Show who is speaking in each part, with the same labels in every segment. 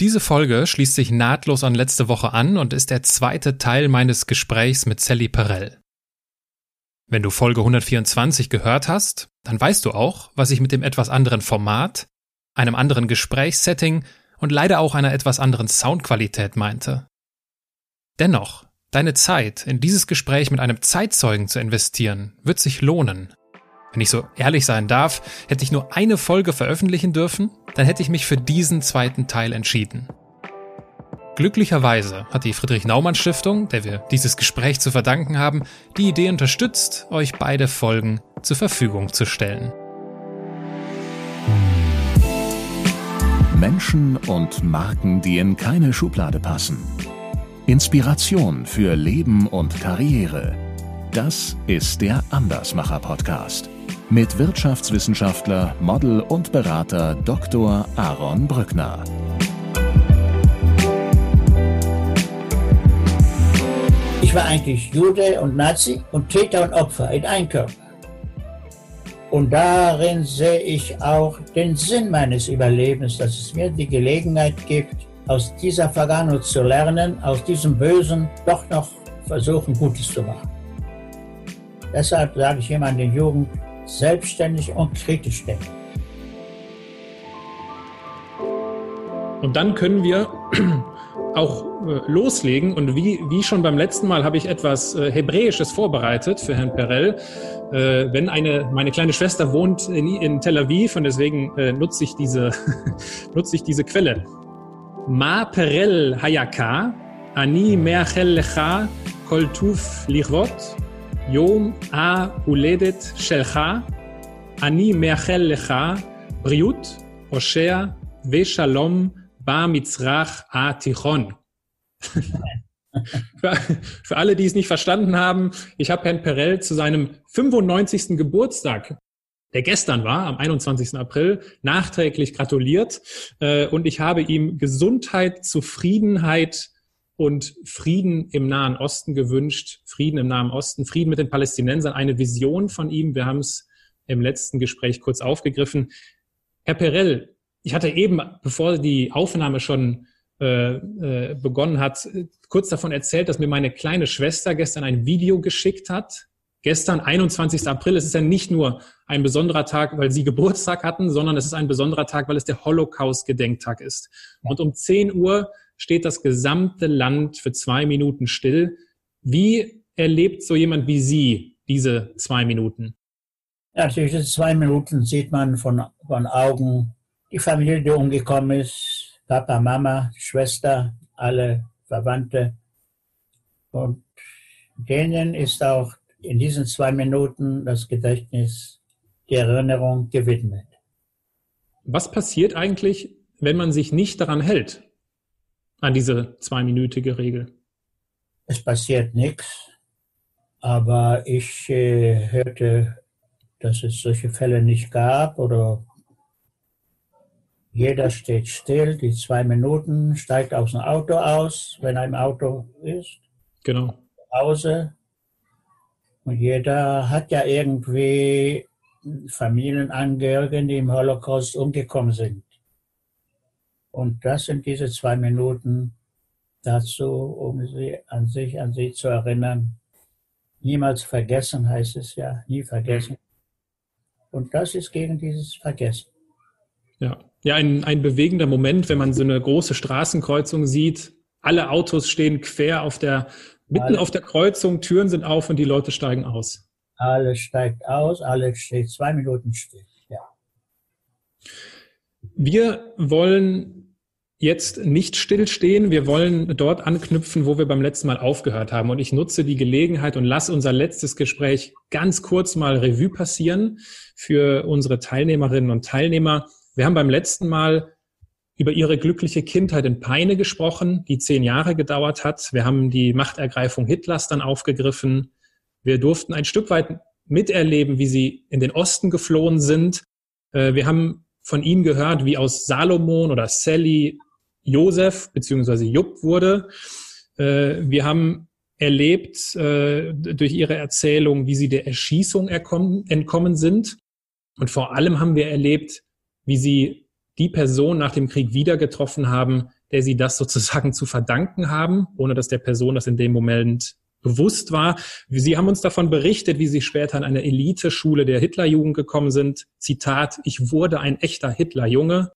Speaker 1: Diese Folge schließt sich nahtlos an letzte Woche an und ist der zweite Teil meines Gesprächs mit Sally Perel. Wenn du Folge 124 gehört hast, dann weißt du auch, was ich mit dem etwas anderen Format, einem anderen Gesprächssetting und leider auch einer etwas anderen Soundqualität meinte. Dennoch, deine Zeit in dieses Gespräch mit einem Zeitzeugen zu investieren, wird sich lohnen. Wenn ich so ehrlich sein darf, hätte ich nur eine Folge veröffentlichen dürfen, dann hätte ich mich für diesen zweiten Teil entschieden. Glücklicherweise hat die Friedrich Naumann Stiftung, der wir dieses Gespräch zu verdanken haben, die Idee unterstützt, euch beide Folgen zur Verfügung zu stellen.
Speaker 2: Menschen und Marken, die in keine Schublade passen. Inspiration für Leben und Karriere. Das ist der Andersmacher Podcast mit Wirtschaftswissenschaftler, Model und Berater Dr. Aaron Brückner.
Speaker 3: Ich war eigentlich Jude und Nazi und Täter und Opfer in einem Körper. Und darin sehe ich auch den Sinn meines Überlebens, dass es mir die Gelegenheit gibt, aus dieser Vergangenheit zu lernen, aus diesem Bösen doch noch versuchen, Gutes zu machen. Deshalb sage ich immer an den Jugend, selbstständig und kritisch denken.
Speaker 1: Und dann können wir auch äh, loslegen. Und wie, wie schon beim letzten Mal habe ich etwas äh, Hebräisches vorbereitet für Herrn Perel. Äh, wenn eine, meine kleine Schwester wohnt in, in Tel Aviv und deswegen nutze ich diese, nutze ich diese Quelle. Ma Perel Hayaka, Ani Meachel Lecha, Kol Tuf Lichvot, יום ההולדת שלך, אני מאחל לך בריאות, עושר ושלום במצרך התיכון. für, für alle, die es nicht verstanden haben, ich habe Herrn Perel zu seinem 95. Geburtstag, der gestern war, am 21. April, nachträglich gratuliert äh, und ich habe ihm Gesundheit, Zufriedenheit, und Frieden im Nahen Osten gewünscht, Frieden im Nahen Osten, Frieden mit den Palästinensern, eine Vision von ihm. Wir haben es im letzten Gespräch kurz aufgegriffen. Herr Perel, ich hatte eben, bevor die Aufnahme schon äh, äh, begonnen hat, kurz davon erzählt, dass mir meine kleine Schwester gestern ein Video geschickt hat. Gestern, 21. April, es ist ja nicht nur ein besonderer Tag, weil Sie Geburtstag hatten, sondern es ist ein besonderer Tag, weil es der Holocaust-Gedenktag ist. Und um 10 Uhr steht das gesamte Land für zwei Minuten still. Wie erlebt so jemand wie Sie diese zwei Minuten?
Speaker 3: Ja, durch diese zwei Minuten sieht man von, von Augen die Familie, die umgekommen ist, Papa, Mama, Schwester, alle Verwandte. Und denen ist auch in diesen zwei Minuten das Gedächtnis, die Erinnerung gewidmet.
Speaker 1: Was passiert eigentlich, wenn man sich nicht daran hält? An diese zweiminütige Regel?
Speaker 3: Es passiert nichts, aber ich äh, hörte, dass es solche Fälle nicht gab oder jeder steht still, die zwei Minuten, steigt aus dem Auto aus, wenn er im Auto ist.
Speaker 1: Genau.
Speaker 3: Hause. Und jeder hat ja irgendwie Familienangehörigen, die im Holocaust umgekommen sind. Und das sind diese zwei Minuten dazu, um sie an sich, an sie zu erinnern. Niemals vergessen heißt es ja, nie vergessen. Und das ist gegen dieses Vergessen.
Speaker 1: Ja, ja ein, ein bewegender Moment, wenn man so eine große Straßenkreuzung sieht. Alle Autos stehen quer auf der, mitten Alle. auf der Kreuzung, Türen sind auf und die Leute steigen aus.
Speaker 3: Alles steigt aus, alles steht zwei Minuten still. Ja.
Speaker 1: Wir wollen jetzt nicht stillstehen. Wir wollen dort anknüpfen, wo wir beim letzten Mal aufgehört haben. Und ich nutze die Gelegenheit und lasse unser letztes Gespräch ganz kurz mal Revue passieren für unsere Teilnehmerinnen und Teilnehmer. Wir haben beim letzten Mal über ihre glückliche Kindheit in Peine gesprochen, die zehn Jahre gedauert hat. Wir haben die Machtergreifung Hitlers dann aufgegriffen. Wir durften ein Stück weit miterleben, wie sie in den Osten geflohen sind. Äh, wir haben von ihm gehört, wie aus Salomon oder Sally Josef beziehungsweise Jupp wurde. Äh, wir haben erlebt äh, durch ihre Erzählung, wie sie der Erschießung entkommen sind. Und vor allem haben wir erlebt, wie sie die Person nach dem Krieg wieder getroffen haben, der sie das sozusagen zu verdanken haben, ohne dass der Person das in dem Moment bewusst war. Sie haben uns davon berichtet, wie Sie später in eine Eliteschule der Hitlerjugend gekommen sind. Zitat, ich wurde ein echter Hitlerjunge.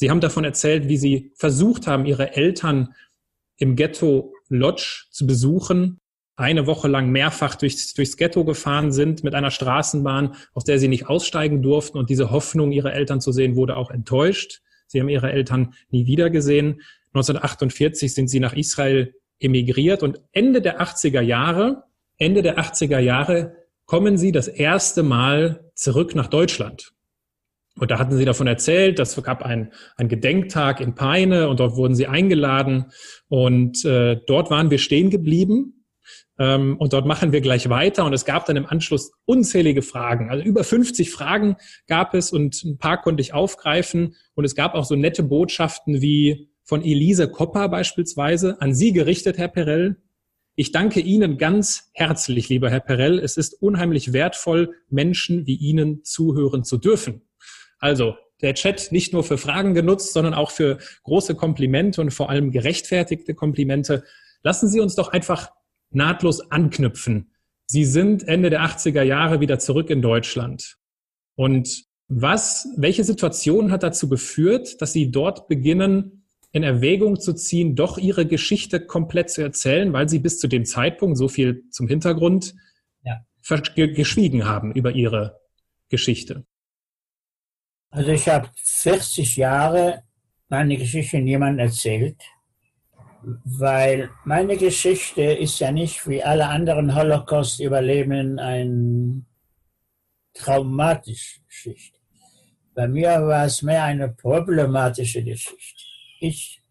Speaker 1: Sie haben davon erzählt, wie Sie versucht haben, Ihre Eltern im Ghetto Lodge zu besuchen, eine Woche lang mehrfach durchs, durchs Ghetto gefahren sind mit einer Straßenbahn, aus der sie nicht aussteigen durften. Und diese Hoffnung, ihre Eltern zu sehen, wurde auch enttäuscht. Sie haben ihre Eltern nie wieder gesehen. 1948 sind sie nach Israel emigriert und Ende der 80er Jahre, Ende der 80er Jahre kommen sie das erste Mal zurück nach Deutschland. Und da hatten sie davon erzählt, das gab ein, ein Gedenktag in Peine und dort wurden sie eingeladen und äh, dort waren wir stehen geblieben ähm, und dort machen wir gleich weiter und es gab dann im Anschluss unzählige Fragen. Also über 50 Fragen gab es und ein paar konnte ich aufgreifen und es gab auch so nette Botschaften wie von Elise Kopper beispielsweise an Sie gerichtet, Herr Perell. Ich danke Ihnen ganz herzlich, lieber Herr Perell. Es ist unheimlich wertvoll, Menschen wie Ihnen zuhören zu dürfen. Also der Chat nicht nur für Fragen genutzt, sondern auch für große Komplimente und vor allem gerechtfertigte Komplimente. Lassen Sie uns doch einfach nahtlos anknüpfen. Sie sind Ende der 80er Jahre wieder zurück in Deutschland. Und was, welche Situation hat dazu geführt, dass Sie dort beginnen, in Erwägung zu ziehen, doch ihre Geschichte komplett zu erzählen, weil sie bis zu dem Zeitpunkt, so viel zum Hintergrund, ja. geschwiegen haben über ihre Geschichte?
Speaker 3: Also ich habe 40 Jahre meine Geschichte niemandem erzählt, weil meine Geschichte ist ja nicht wie alle anderen Holocaust-Überlebenden eine traumatische Geschichte. Bei mir war es mehr eine problematische Geschichte. Ich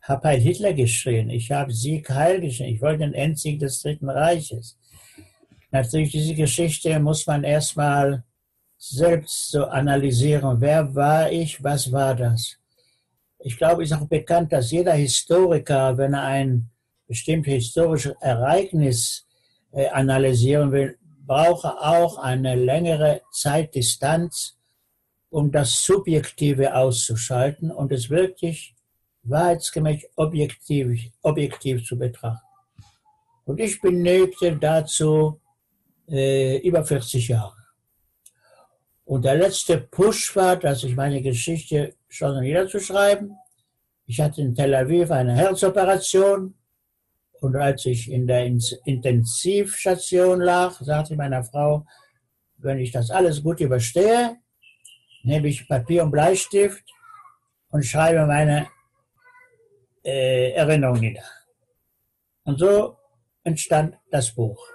Speaker 3: habe Heil Hitler geschrien, ich habe Sieg Heil geschrien, ich wollte den Endsieg des Dritten Reiches. Natürlich, diese Geschichte muss man erstmal selbst so analysieren. Wer war ich? Was war das? Ich glaube, es ist auch bekannt, dass jeder Historiker, wenn er ein bestimmtes historisches Ereignis äh, analysieren will, braucht auch eine längere Zeitdistanz, um das Subjektive auszuschalten und es wirklich wahrheitsgemäß objektiv, objektiv zu betrachten. Und ich benötigte dazu äh, über 40 Jahre. Und der letzte Push war, dass ich meine Geschichte schon niederzuschreiben. Ich hatte in Tel Aviv eine Herzoperation. Und als ich in der Intensivstation lag, sagte ich meiner Frau, wenn ich das alles gut überstehe, nehme ich Papier und Bleistift und schreibe meine äh, Erinnerung nieder. Und so entstand das Buch.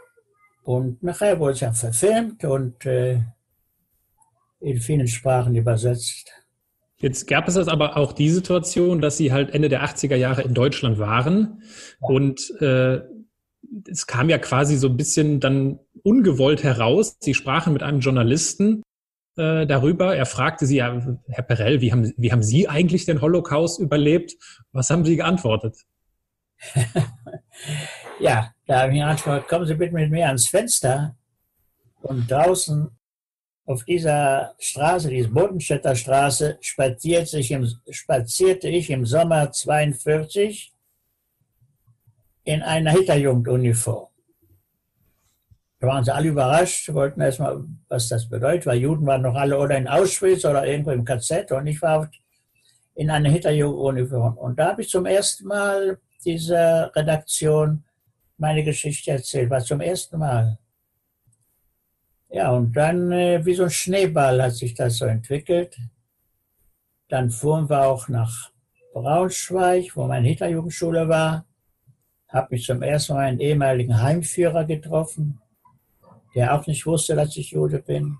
Speaker 3: Und nachher wurde es ja verfilmt und äh, in vielen Sprachen übersetzt.
Speaker 1: Jetzt gab es aber auch die Situation, dass Sie halt Ende der 80er Jahre in Deutschland waren ja. und äh, es kam ja quasi so ein bisschen dann ungewollt heraus. Sie sprachen mit einem Journalisten äh, darüber. Er fragte sie, ja, Herr Perell, wie haben, wie haben Sie eigentlich den Holocaust überlebt? Was haben Sie geantwortet?
Speaker 3: ja, da habe ich geantwortet, kommen Sie bitte mit mir ans Fenster. Und draußen auf dieser Straße, diese Bodenstädter Straße, spazierte ich, im, spazierte ich im Sommer 42 in einer Hitlerjugenduniform. Da waren sie alle überrascht, wollten erstmal, was das bedeutet, weil Juden waren noch alle oder in Auschwitz oder irgendwo im KZ und ich war in einer Hitlerjugenduniform. Und da habe ich zum ersten Mal dieser Redaktion meine Geschichte erzählt, war zum ersten Mal. Ja, und dann äh, wie so ein Schneeball hat sich das so entwickelt. Dann fuhren wir auch nach Braunschweig, wo meine Hitlerjugendschule war. Habe mich zum ersten Mal einen ehemaligen Heimführer getroffen, der auch nicht wusste, dass ich Jude bin.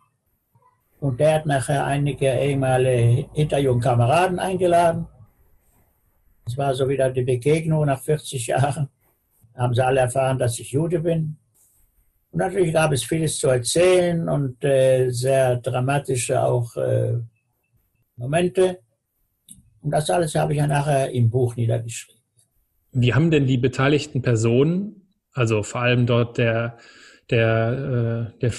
Speaker 3: Und der hat nachher einige ehemalige hinterjungen Kameraden eingeladen. Es war so wieder die Begegnung nach 40 Jahren. Haben sie alle erfahren, dass ich Jude bin. Und natürlich gab es vieles zu erzählen und äh, sehr dramatische auch äh, Momente. Und das alles habe ich ja nachher im Buch niedergeschrieben.
Speaker 1: Wie haben denn die beteiligten Personen, also vor allem dort der der, äh, der,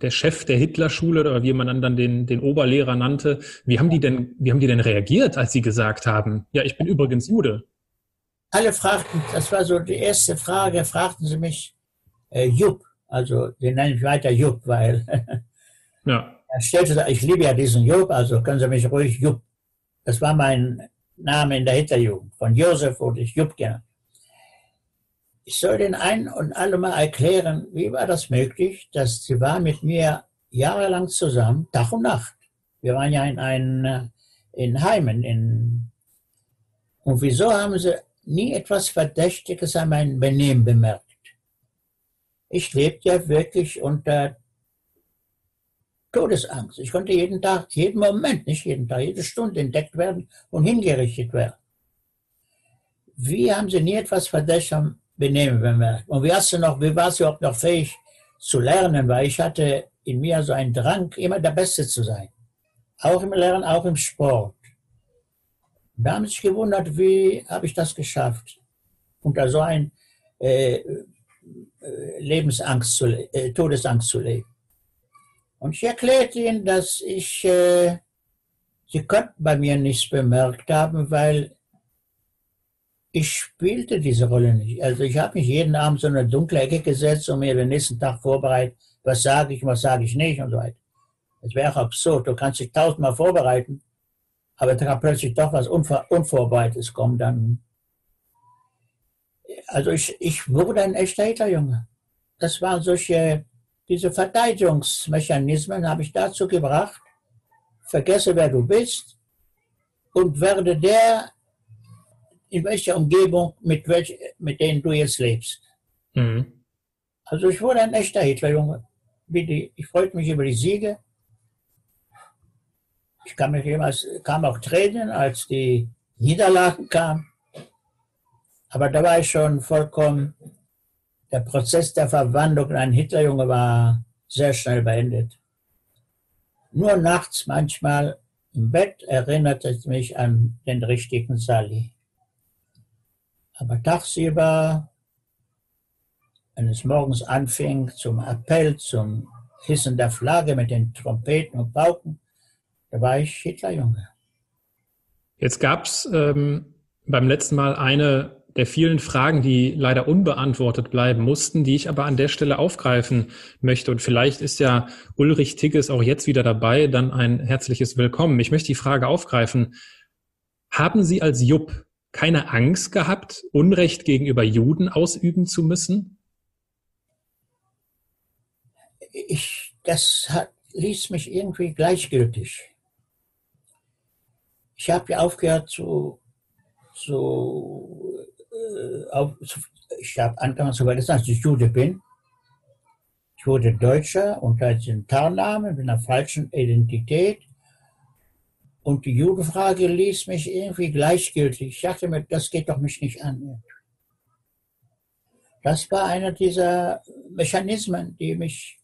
Speaker 1: der Chef der Hitlerschule oder wie man dann den, den Oberlehrer nannte. Wie haben die denn, wie haben die denn reagiert, als sie gesagt haben, ja, ich bin übrigens Jude?
Speaker 3: Alle fragten, das war so die erste Frage, fragten sie mich, äh, Jupp, also den nenne ich weiter Jupp, weil ja. er stellte, ich liebe ja diesen Jupp, also können Sie mich ruhig Jupp. Das war mein Name in der Hitlerjugend. Von Josef wurde ich Jupp genannt. Ich soll den einen und alle mal erklären, wie war das möglich, dass sie war mit mir jahrelang zusammen, Tag und Nacht. Wir waren ja in, ein, in Heimen. In, und wieso haben sie nie etwas Verdächtiges an meinem Benehmen bemerkt? Ich lebte ja wirklich unter Todesangst. Ich konnte jeden Tag, jeden Moment, nicht jeden Tag, jede Stunde entdeckt werden und hingerichtet werden. Wie haben Sie nie etwas Verdächtiges Benehmen bemerkt? Und wie hast du noch, wie warst du überhaupt noch fähig zu lernen? Weil ich hatte in mir so einen Drang, immer der Beste zu sein. Auch im Lernen, auch im Sport. Da haben sich gewundert, wie habe ich das geschafft, unter so ein äh, äh, Lebensangst zu, äh, Todesangst zu leben. Und ich erklärte ihnen, dass ich, äh, sie konnten bei mir nichts bemerkt haben, weil ich spielte diese Rolle nicht. Also ich habe mich jeden Abend so in eine dunkle Ecke gesetzt und mir den nächsten Tag vorbereitet, was sage ich, was sage ich nicht und so weiter. Das wäre auch absurd. Du kannst dich tausendmal vorbereiten, aber da kann plötzlich doch was Unvor Unvorbereitetes kommen. Dann also ich, ich wurde ein echter Hitlerjunge. Das waren solche diese Verteidigungsmechanismen habe ich dazu gebracht, vergesse, wer du bist und werde der, in welcher Umgebung, mit, welch, mit denen du jetzt lebst. Mhm. Also ich wurde ein echter Hitlerjunge. Ich freute mich über die Siege. Ich kam, mich jemals, kam auch Tränen, als die Niederlagen kamen. Aber da war ich schon vollkommen der Prozess der Verwandlung in einen Hitlerjunge war sehr schnell beendet. Nur nachts manchmal im Bett erinnerte es mich an den richtigen Sally. Aber tagsüber, wenn es morgens anfing zum Appell, zum Hissen der Flagge mit den Trompeten und Pauken, da war ich Hitlerjunge.
Speaker 1: Jetzt gab es ähm, beim letzten Mal eine der vielen Fragen, die leider unbeantwortet bleiben mussten, die ich aber an der Stelle aufgreifen möchte. Und vielleicht ist ja Ulrich Tigges auch jetzt wieder dabei, dann ein herzliches Willkommen. Ich möchte die Frage aufgreifen. Haben Sie als Jupp keine Angst gehabt, Unrecht gegenüber Juden ausüben zu müssen?
Speaker 3: Ich, das hat, ließ mich irgendwie gleichgültig. Ich habe ja aufgehört zu, zu auf, ich habe angefangen zu vergessen, dass ich Jude bin. Ich wurde Deutscher unter dem Tarnnamen, mit einer falschen Identität. Und die Judenfrage ließ mich irgendwie gleichgültig. Ich dachte mir, das geht doch mich nicht an. Das war einer dieser Mechanismen, die mich,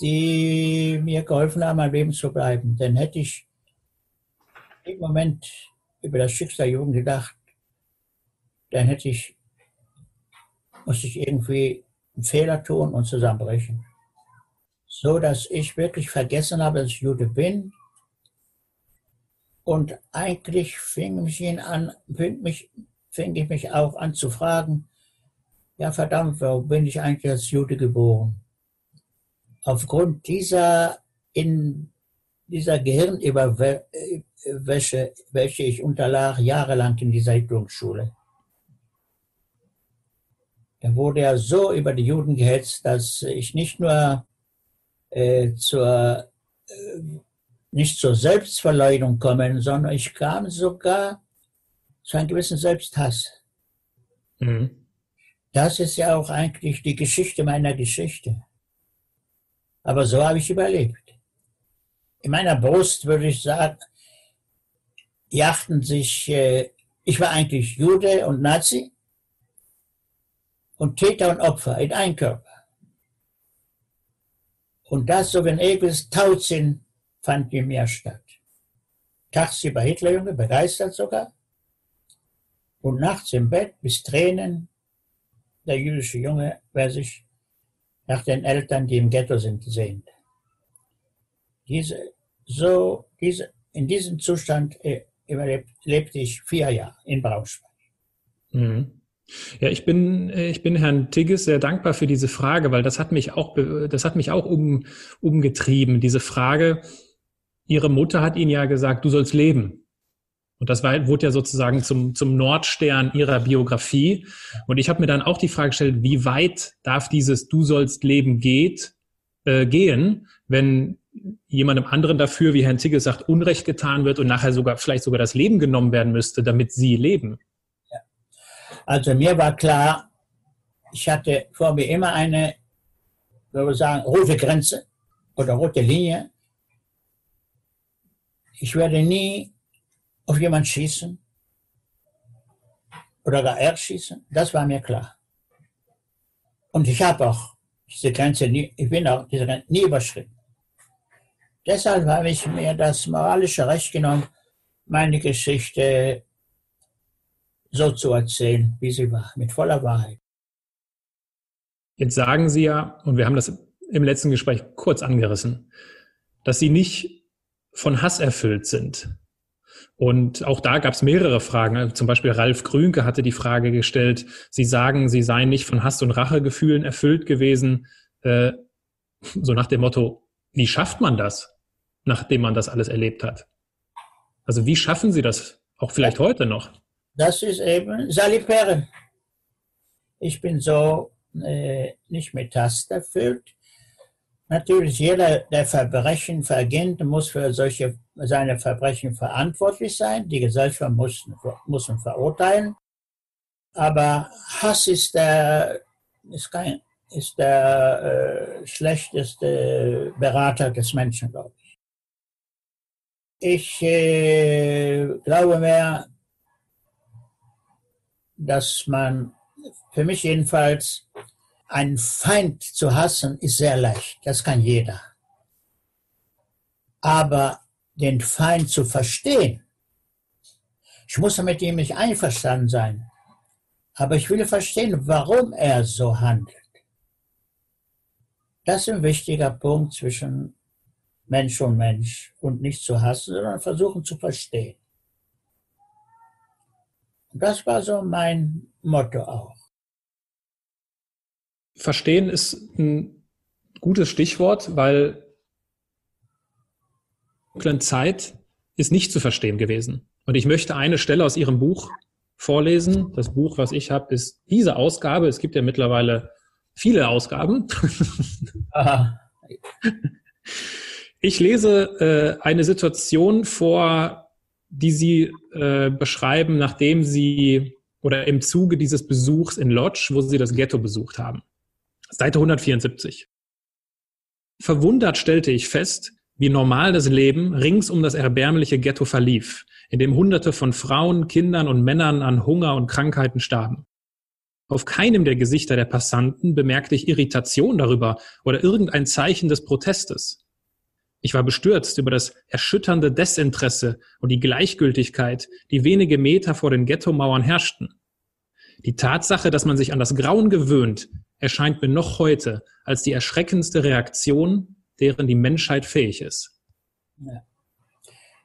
Speaker 3: die mir geholfen haben, am Leben zu bleiben. Denn hätte ich im Moment über das Schicksal Jugend gedacht, dann hätte ich, musste ich irgendwie einen Fehler tun und zusammenbrechen. So dass ich wirklich vergessen habe, dass ich Jude bin. Und eigentlich fing mich ihn an, fing, mich, fing ich mich auch an zu fragen, ja verdammt, warum bin ich eigentlich als Jude geboren? Aufgrund dieser, in dieser Gehirnüberwäsche, welche ich unterlag jahrelang in dieser Hitlerschule. Da wurde er so über die Juden gehetzt, dass ich nicht nur äh, zur, äh, nicht zur Selbstverleugnung komme, sondern ich kam sogar zu einem gewissen Selbsthass. Mhm. Das ist ja auch eigentlich die Geschichte meiner Geschichte. Aber so habe ich überlebt. In meiner Brust würde ich sagen, jachten sich, äh, ich war eigentlich Jude und Nazi, und Täter und Opfer in einen Körper. Und das, so wenn Egels Tautsinn, fand in mir statt. Tagsüber Hitlerjunge, begeistert sogar, und nachts im Bett bis Tränen, der jüdische Junge, wer sich nach den Eltern, die im Ghetto sind, sehnt. Diese, so, diese, in diesem Zustand äh, lebte ich vier Jahre in Braunschweig.
Speaker 1: Mhm. Ja, ich bin, äh, ich bin Herrn Tigges sehr dankbar für diese Frage, weil das hat mich auch, das hat mich auch um, umgetrieben. Diese Frage, Ihre Mutter hat Ihnen ja gesagt, du sollst leben. Und das war, wurde ja sozusagen zum, zum Nordstern ihrer Biografie. Und ich habe mir dann auch die Frage gestellt, wie weit darf dieses Du sollst leben geht, äh, gehen, wenn jemandem anderen dafür, wie Herrn Tigge sagt, Unrecht getan wird und nachher sogar vielleicht sogar das Leben genommen werden müsste, damit sie leben.
Speaker 3: Also mir war klar, ich hatte vor mir immer eine, würde ich sagen, rote Grenze oder rote Linie. Ich werde nie auf jemanden schießen oder gar erschießen, das war mir klar. Und ich habe auch diese Grenze nie, ich bin auch diese Grenze nie überschritten. Deshalb habe ich mir das moralische Recht genommen, meine Geschichte so zu erzählen, wie sie war, mit voller Wahrheit.
Speaker 1: Jetzt sagen Sie ja, und wir haben das im letzten Gespräch kurz angerissen, dass Sie nicht von Hass erfüllt sind. Und auch da gab es mehrere Fragen. Zum Beispiel Ralf Grünke hatte die Frage gestellt, Sie sagen, Sie seien nicht von Hass und Rachegefühlen erfüllt gewesen. Äh, so nach dem Motto, wie schafft man das, nachdem man das alles erlebt hat? Also wie schaffen Sie das auch vielleicht heute noch?
Speaker 3: Das ist eben Salipere. Ich bin so äh, nicht mit Hass erfüllt. Natürlich, jeder, der Verbrechen verginnt, muss für solche, seine Verbrechen verantwortlich sein. Die Gesellschaft muss, muss ihn verurteilen. Aber Hass ist der, ist kein, ist der äh, schlechteste Berater des Menschen, glaube ich. Ich äh, glaube mehr, dass man, für mich jedenfalls, einen Feind zu hassen ist sehr leicht, das kann jeder. Aber den Feind zu verstehen, ich muss mit ihm nicht einverstanden sein, aber ich will verstehen, warum er so handelt. Das ist ein wichtiger Punkt zwischen Mensch und Mensch und nicht zu hassen, sondern versuchen zu verstehen. Das war so mein Motto auch.
Speaker 1: Verstehen ist ein gutes Stichwort, weil dunklen Zeit ist nicht zu verstehen gewesen. Und ich möchte eine Stelle aus Ihrem Buch vorlesen. Das Buch, was ich habe, ist diese Ausgabe. Es gibt ja mittlerweile viele Ausgaben. Aha. Ich lese äh, eine Situation vor, die Sie äh, beschreiben, nachdem Sie oder im Zuge dieses Besuchs in Lodz, wo Sie das Ghetto besucht haben. Seite 174. Verwundert stellte ich fest, wie normal das Leben rings um das erbärmliche Ghetto verlief, in dem Hunderte von Frauen, Kindern und Männern an Hunger und Krankheiten starben. Auf keinem der Gesichter der Passanten bemerkte ich Irritation darüber oder irgendein Zeichen des Protestes. Ich war bestürzt über das erschütternde Desinteresse und die Gleichgültigkeit, die wenige Meter vor den Ghettomauern herrschten. Die Tatsache, dass man sich an das Grauen gewöhnt, erscheint mir noch heute als die erschreckendste Reaktion, deren die Menschheit fähig ist.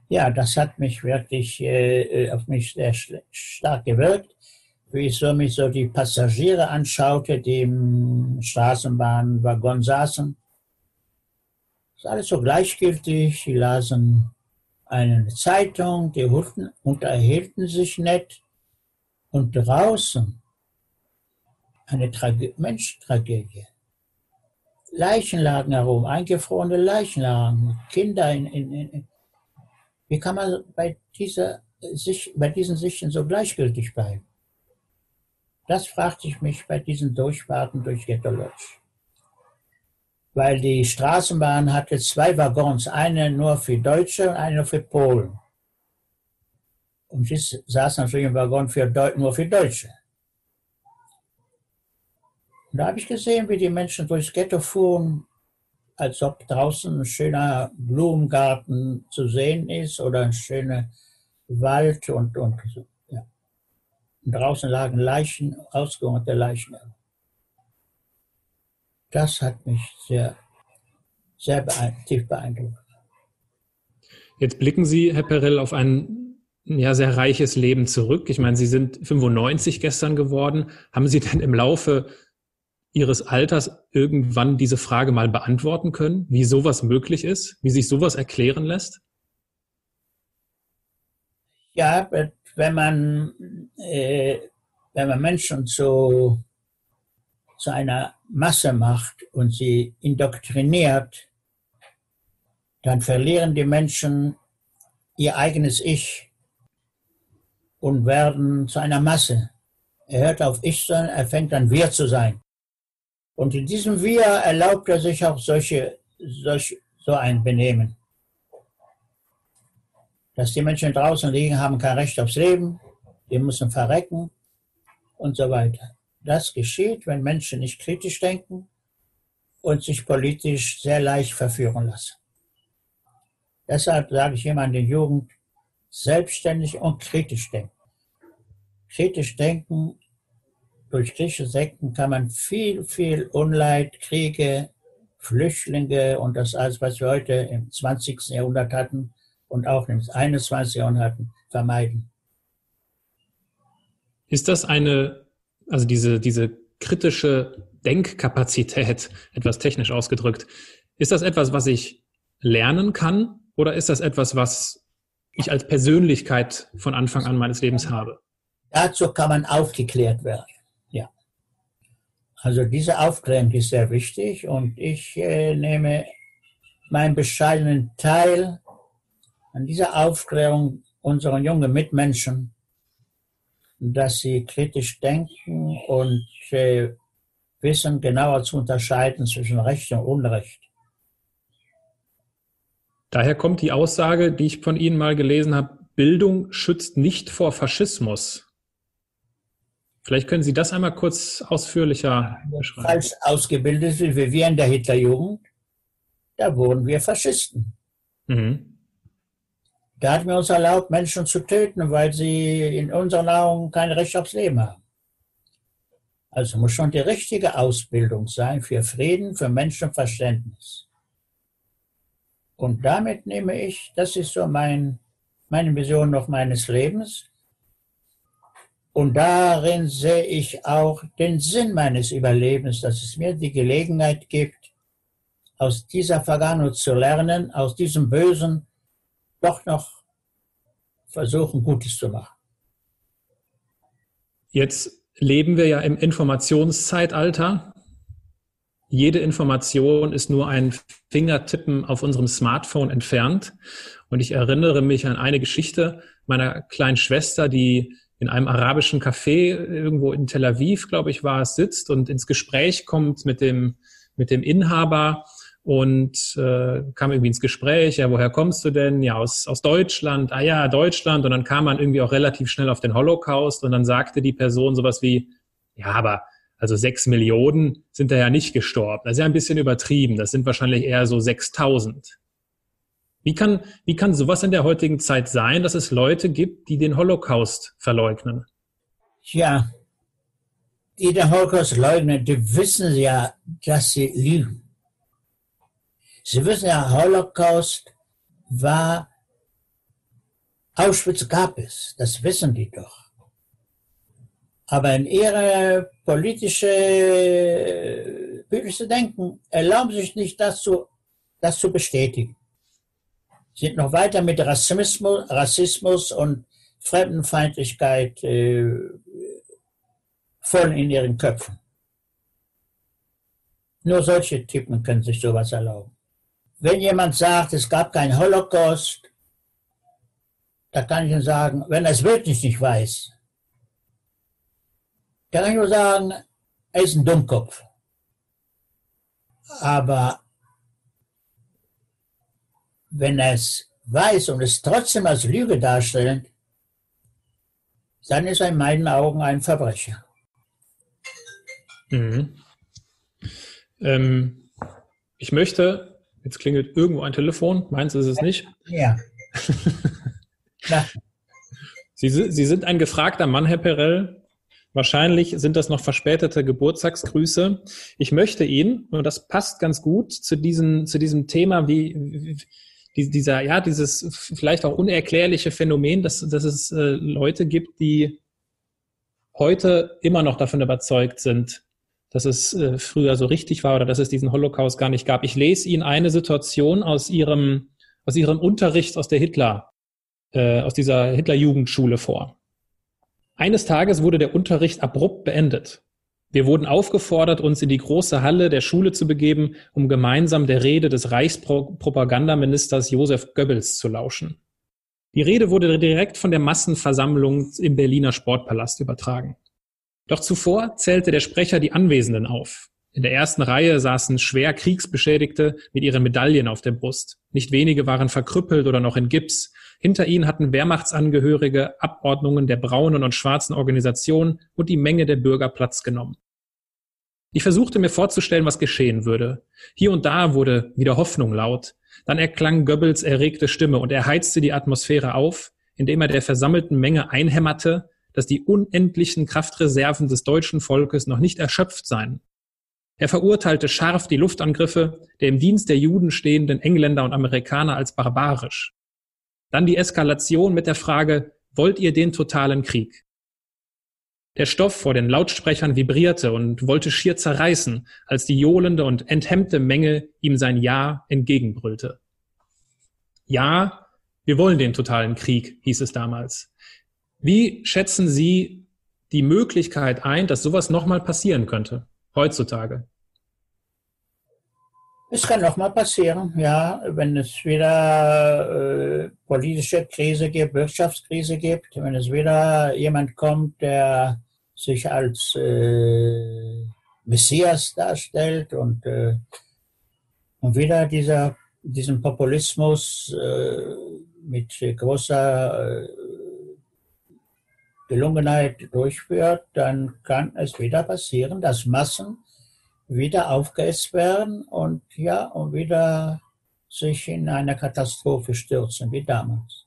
Speaker 3: Ja, das hat mich wirklich äh, äh auf mich sehr stark gewirkt, wie ich so mich so die Passagiere anschaute, die im Straßenbahnwaggon saßen. Das ist alles so gleichgültig. Die lasen eine Zeitung, die unterhielten sich nett. Und draußen eine Trage Menschentragödie. Leichen lagen herum, eingefrorene Leichen lagen, Kinder in, in, in. Wie kann man bei, dieser, bei diesen Sichten so gleichgültig bleiben? Das fragte ich mich bei diesen Durchfahrten durch Ghetto Lodge. Weil die Straßenbahn hatte zwei Waggons, eine nur für Deutsche und eine für Polen. Und ich saß natürlich im Waggon für Deu nur für Deutsche. Und da habe ich gesehen, wie die Menschen durchs Ghetto fuhren, als ob draußen ein schöner Blumengarten zu sehen ist oder ein schöner Wald und, und. Ja. Und draußen lagen Leichen, ausgehungerte Leichen. Das hat mich sehr, sehr tief beeindruckt.
Speaker 1: Jetzt blicken Sie, Herr Perel, auf ein ja, sehr reiches Leben zurück. Ich meine, Sie sind 95 gestern geworden. Haben Sie denn im Laufe Ihres Alters irgendwann diese Frage mal beantworten können, wie sowas möglich ist, wie sich sowas erklären lässt?
Speaker 3: Ja, wenn man, äh, wenn man Menschen zu, zu einer Masse macht und sie indoktriniert, dann verlieren die Menschen ihr eigenes Ich und werden zu einer Masse. Er hört auf Ich sein, er fängt an Wir zu sein. Und in diesem Wir erlaubt er sich auch solche, solch, so ein Benehmen. Dass die Menschen draußen liegen, haben kein Recht aufs Leben, die müssen verrecken und so weiter. Das geschieht, wenn Menschen nicht kritisch denken und sich politisch sehr leicht verführen lassen. Deshalb sage ich immer an die Jugend, selbstständig und kritisch denken. Kritisch denken durch griechische Sekten kann man viel, viel Unleid, Kriege, Flüchtlinge und das alles, was wir heute im 20. Jahrhundert hatten und auch im 21. Jahrhundert hatten, vermeiden.
Speaker 1: Ist das eine, also diese, diese kritische Denkkapazität, etwas technisch ausgedrückt, ist das etwas, was ich lernen kann oder ist das etwas, was ich als Persönlichkeit von Anfang an meines Lebens habe?
Speaker 3: Dazu kann man aufgeklärt werden. Also diese Aufklärung ist sehr wichtig und ich äh, nehme meinen bescheidenen Teil an dieser Aufklärung unserer jungen Mitmenschen, dass sie kritisch denken und äh, wissen genauer zu unterscheiden zwischen Recht und Unrecht.
Speaker 1: Daher kommt die Aussage, die ich von Ihnen mal gelesen habe, Bildung schützt nicht vor Faschismus. Vielleicht können Sie das einmal kurz ausführlicher
Speaker 3: beschreiben. Falsch ausgebildet wie wir in der Hitlerjugend, da wurden wir Faschisten. Mhm. Da hatten wir uns erlaubt, Menschen zu töten, weil sie in unseren Augen kein Recht aufs Leben haben. Also muss schon die richtige Ausbildung sein für Frieden, für Menschenverständnis. Und damit nehme ich, das ist so mein, meine Vision noch meines Lebens, und darin sehe ich auch den Sinn meines Überlebens, dass es mir die Gelegenheit gibt, aus dieser Vergangenheit zu lernen, aus diesem Bösen doch noch versuchen, Gutes zu machen.
Speaker 1: Jetzt leben wir ja im Informationszeitalter. Jede Information ist nur ein Fingertippen auf unserem Smartphone entfernt. Und ich erinnere mich an eine Geschichte meiner kleinen Schwester, die in einem arabischen Café irgendwo in Tel Aviv, glaube ich, war es, sitzt und ins Gespräch kommt mit dem, mit dem Inhaber und äh, kam irgendwie ins Gespräch, ja, woher kommst du denn? Ja, aus, aus Deutschland. Ah ja, Deutschland. Und dann kam man irgendwie auch relativ schnell auf den Holocaust und dann sagte die Person sowas wie, ja, aber also sechs Millionen sind da ja nicht gestorben. Das ist ja ein bisschen übertrieben. Das sind wahrscheinlich eher so 6000. Wie kann, wie kann sowas in der heutigen Zeit sein, dass es Leute gibt, die den Holocaust verleugnen?
Speaker 3: Ja, die den Holocaust leugnen, die wissen ja, dass sie lügen. Sie wissen ja, Holocaust war, Auschwitz gab es, das wissen die doch. Aber in ihre politische, politische Denken erlauben sich nicht, das zu, das zu bestätigen sind noch weiter mit Rassismus, Rassismus und Fremdenfeindlichkeit äh, voll in ihren Köpfen. Nur solche Typen können sich sowas erlauben. Wenn jemand sagt, es gab keinen Holocaust, da kann ich ihm sagen, wenn er es wirklich nicht weiß, kann ich nur sagen, er ist ein Dummkopf. Aber wenn er es weiß und es trotzdem als Lüge darstellt, dann ist er in meinen Augen ein Verbrecher.
Speaker 1: Mhm. Ähm, ich möchte, jetzt klingelt irgendwo ein Telefon, meins ist es nicht.
Speaker 3: Ja.
Speaker 1: Sie, Sie sind ein gefragter Mann, Herr Perel. Wahrscheinlich sind das noch verspätete Geburtstagsgrüße. Ich möchte Ihnen, und das passt ganz gut zu diesem, zu diesem Thema, wie, wie dieser, ja, dieses vielleicht auch unerklärliche Phänomen, dass, dass es äh, Leute gibt, die heute immer noch davon überzeugt sind, dass es äh, früher so richtig war oder dass es diesen Holocaust gar nicht gab. Ich lese Ihnen eine Situation aus Ihrem, aus Ihrem Unterricht aus der Hitler, äh, aus dieser Hitler-Jugendschule vor. Eines Tages wurde der Unterricht abrupt beendet. Wir wurden aufgefordert, uns in die große Halle der Schule zu begeben, um gemeinsam der Rede des Reichspropagandaministers Josef Goebbels zu lauschen. Die Rede wurde direkt von der Massenversammlung im Berliner Sportpalast übertragen. Doch zuvor zählte der Sprecher die Anwesenden auf. In der ersten Reihe saßen schwer Kriegsbeschädigte mit ihren Medaillen auf der Brust. Nicht wenige waren verkrüppelt oder noch in Gips. Hinter ihnen hatten Wehrmachtsangehörige, Abordnungen der braunen und schwarzen Organisationen und die Menge der Bürger Platz genommen. Ich versuchte mir vorzustellen, was geschehen würde. Hier und da wurde wieder Hoffnung laut. Dann erklang Goebbels erregte Stimme und er heizte die Atmosphäre auf, indem er der versammelten Menge einhämmerte, dass die unendlichen Kraftreserven des deutschen Volkes noch nicht erschöpft seien. Er verurteilte scharf die Luftangriffe der im Dienst der Juden stehenden Engländer und Amerikaner als barbarisch. Dann die Eskalation mit der Frage, wollt ihr den totalen Krieg? Der Stoff vor den Lautsprechern vibrierte und wollte schier zerreißen, als die johlende und enthemmte Menge ihm sein Ja entgegenbrüllte. Ja, wir wollen den totalen Krieg, hieß es damals. Wie schätzen Sie die Möglichkeit ein, dass sowas nochmal passieren könnte, heutzutage?
Speaker 3: Es kann nochmal passieren, ja, wenn es wieder äh, politische Krise gibt, Wirtschaftskrise gibt, wenn es wieder jemand kommt, der sich als äh, Messias darstellt und, äh, und wieder dieser, diesen Populismus äh, mit großer äh, Gelungenheit durchführt, dann kann es wieder passieren, dass Massen wieder aufgehetzt werden und ja, und wieder sich in eine Katastrophe stürzen, wie damals.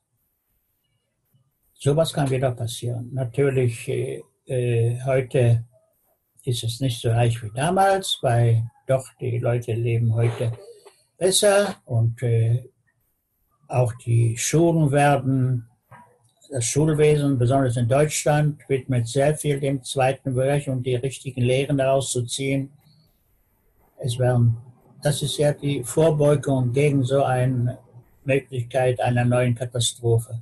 Speaker 3: Sowas kann wieder passieren. Natürlich, äh, äh, heute ist es nicht so reich wie damals, weil doch die Leute leben heute besser und äh, auch die Schulen werden, das Schulwesen, besonders in Deutschland, widmet sehr viel dem zweiten Bereich und die richtigen Lehren daraus zu ziehen es werden, das ist ja die Vorbeugung gegen so eine Möglichkeit einer neuen Katastrophe.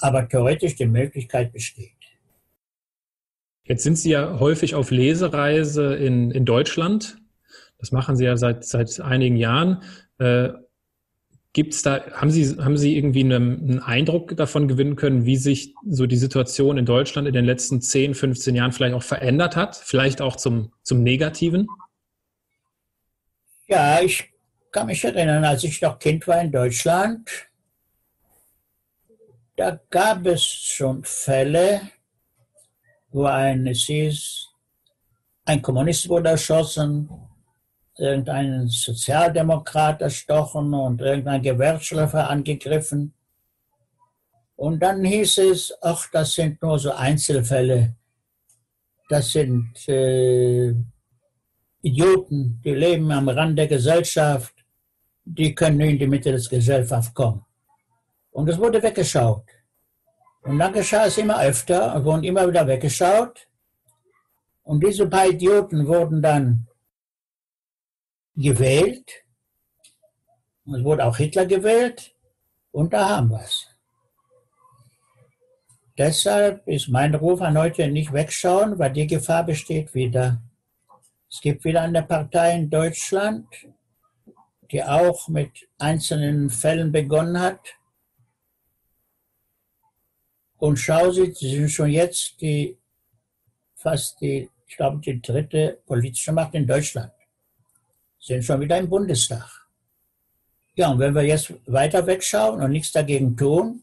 Speaker 3: Aber theoretisch die Möglichkeit besteht.
Speaker 1: Jetzt sind Sie ja häufig auf Lesereise in, in Deutschland. Das machen Sie ja seit, seit einigen Jahren. Äh, Gibt's da, haben Sie, haben Sie irgendwie einen, einen, Eindruck davon gewinnen können, wie sich so die Situation in Deutschland in den letzten 10, 15 Jahren vielleicht auch verändert hat? Vielleicht auch zum, zum Negativen?
Speaker 3: Ja, ich kann mich erinnern, als ich noch Kind war in Deutschland, da gab es schon Fälle, wo ein, es hieß, ein Kommunist wurde erschossen, irgendein Sozialdemokrat erstochen und irgendein Gewerkschaftler angegriffen. Und dann hieß es, ach, das sind nur so Einzelfälle. Das sind äh, Idioten, die leben am Rand der Gesellschaft, die können in die Mitte des Gesellschaft kommen. Und es wurde weggeschaut. Und dann geschah es immer öfter und wurden immer wieder weggeschaut. Und diese paar Idioten wurden dann gewählt. Es wurde auch Hitler gewählt. Und da haben wir es. Deshalb ist mein Ruf an heute nicht wegschauen, weil die Gefahr besteht wieder. Es gibt wieder eine Partei in Deutschland, die auch mit einzelnen Fällen begonnen hat. Und schau Sie, sie sind schon jetzt die, fast die, ich glaube, die dritte politische Macht in Deutschland. Sind schon wieder im Bundestag. Ja, und wenn wir jetzt weiter wegschauen und nichts dagegen tun,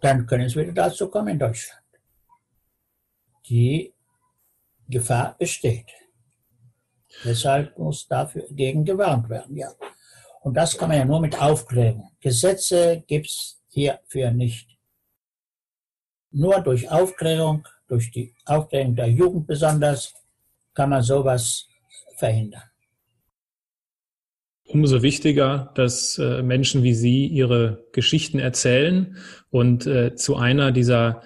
Speaker 3: dann können es wieder dazu kommen in Deutschland. Die Gefahr besteht. Deshalb muss dagegen gewarnt werden, ja. Und das kann man ja nur mit Aufklärung. Gesetze gibt es hierfür nicht. nur durch Aufklärung, durch die Aufklärung der Jugend besonders, kann man sowas verhindern.
Speaker 1: Umso wichtiger, dass äh, Menschen wie Sie ihre Geschichten erzählen und äh, zu einer dieser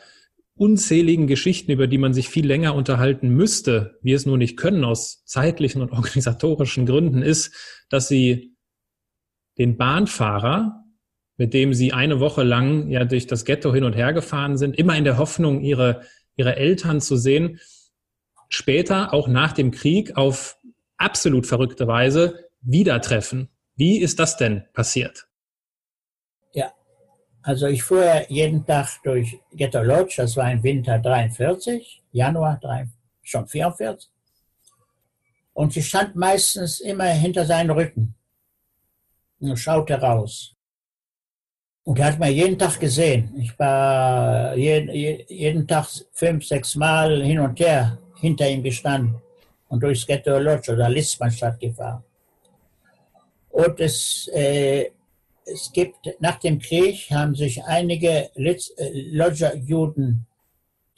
Speaker 1: unzähligen Geschichten, über die man sich viel länger unterhalten müsste, wir es nur nicht können aus zeitlichen und organisatorischen Gründen, ist, dass Sie den Bahnfahrer, mit dem Sie eine Woche lang ja durch das Ghetto hin und her gefahren sind, immer in der Hoffnung, Ihre, Ihre Eltern zu sehen, später, auch nach dem Krieg, auf absolut verrückte Weise wieder treffen. Wie ist das denn passiert?
Speaker 3: Ja, also ich fuhr jeden Tag durch Ghetto Lodge, das war im Winter 43, Januar 3, schon 44. Und sie stand meistens immer hinter seinen Rücken und schaute raus. Und er hat mir jeden Tag gesehen. Ich war jeden, jeden Tag fünf, sechs Mal hin und her hinter ihm gestanden und durchs Ghetto Lodge oder Litzmannstadt gefahren. Und es, äh, es gibt, nach dem Krieg haben sich einige äh, Lodger-Juden,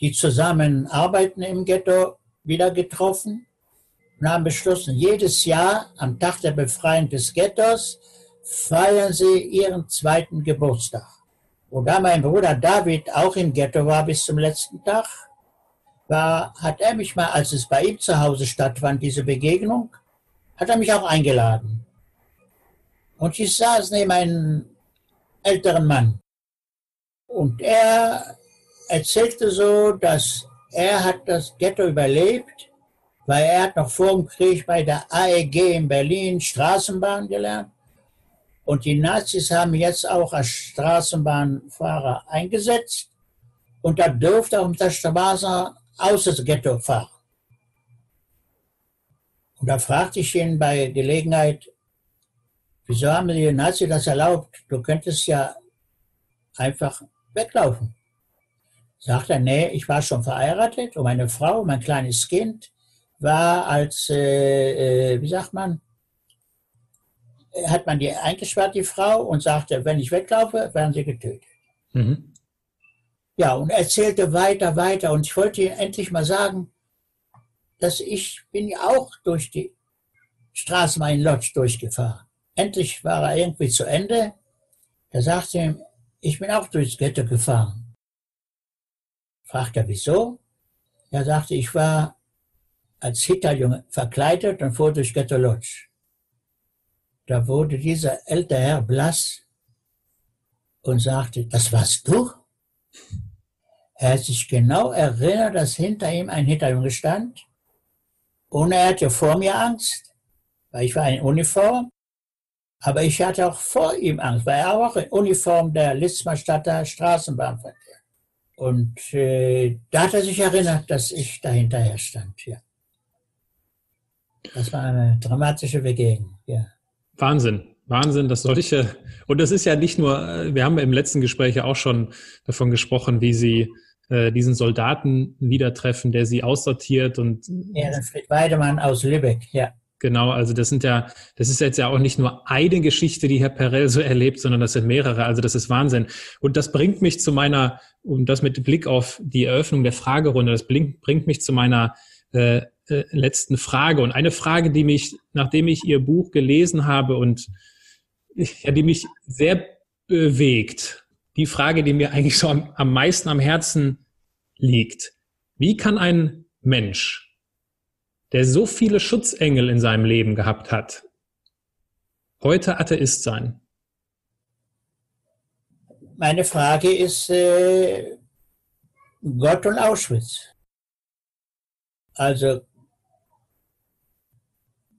Speaker 3: die zusammen arbeiten im Ghetto, wieder getroffen und haben beschlossen, jedes Jahr am Tag der Befreiung des Ghettos feiern sie ihren zweiten Geburtstag. Und da mein Bruder David auch im Ghetto war bis zum letzten Tag, war, hat er mich mal, als es bei ihm zu Hause stattfand, diese Begegnung, hat er mich auch eingeladen. Und ich saß neben einem älteren Mann. Und er erzählte so, dass er hat das Ghetto überlebt, weil er hat noch vor dem Krieg bei der AEG in Berlin Straßenbahn gelernt. Und die Nazis haben jetzt auch als Straßenbahnfahrer eingesetzt. Und da durfte er auf der Straße aus das Ghetto fahren. Und da fragte ich ihn bei Gelegenheit, Wieso haben die Nazis das erlaubt? Du könntest ja einfach weglaufen. Sagt er, nee, ich war schon verheiratet und meine Frau, mein kleines Kind, war als, äh, äh, wie sagt man, hat man die eingesperrt, die Frau, und sagte, wenn ich weglaufe, werden sie getötet. Mhm. Ja, und erzählte weiter, weiter. Und ich wollte endlich mal sagen, dass ich bin ja auch durch die Straßenbahn in Lodz durchgefahren. Endlich war er irgendwie zu Ende. Da sagte er ihm, ich bin auch durchs Ghetto gefahren. Fragt er, wieso? Er sagte, ich war als Hitlerjunge verkleidet und fuhr durch Ghetto Lodge. Da wurde dieser ältere Herr blass und sagte, das warst du? Er hat sich genau erinnert, dass hinter ihm ein Hinterjunge stand. Und er hatte vor mir Angst, weil ich war in Uniform. Aber ich hatte auch vor ihm Angst, weil er auch in Uniform der Litzmannstadter Straßenbahnverkehr. Und äh, da hat er sich erinnert, dass ich dahinterher stand. Ja. Das war eine dramatische Begegnung. Ja.
Speaker 1: Wahnsinn. Wahnsinn, dass solche, und das ist ja nicht nur, äh, wir haben im letzten Gespräch ja auch schon davon gesprochen, wie Sie äh, diesen Soldaten wieder treffen, der Sie aussortiert und.
Speaker 3: Ehrenfried Weidemann aus Lübeck, ja.
Speaker 1: Genau, also das sind ja, das ist jetzt ja auch nicht nur eine Geschichte, die Herr Perel so erlebt, sondern das sind mehrere. Also das ist Wahnsinn. Und das bringt mich zu meiner, und das mit Blick auf die Eröffnung der Fragerunde, das bringt mich zu meiner äh, äh, letzten Frage. Und eine Frage, die mich, nachdem ich Ihr Buch gelesen habe und ja, die mich sehr bewegt, die Frage, die mir eigentlich so am, am meisten am Herzen liegt. Wie kann ein Mensch der so viele Schutzengel in seinem Leben gehabt hat, heute Atheist sein?
Speaker 3: Meine Frage ist äh, Gott und Auschwitz. Also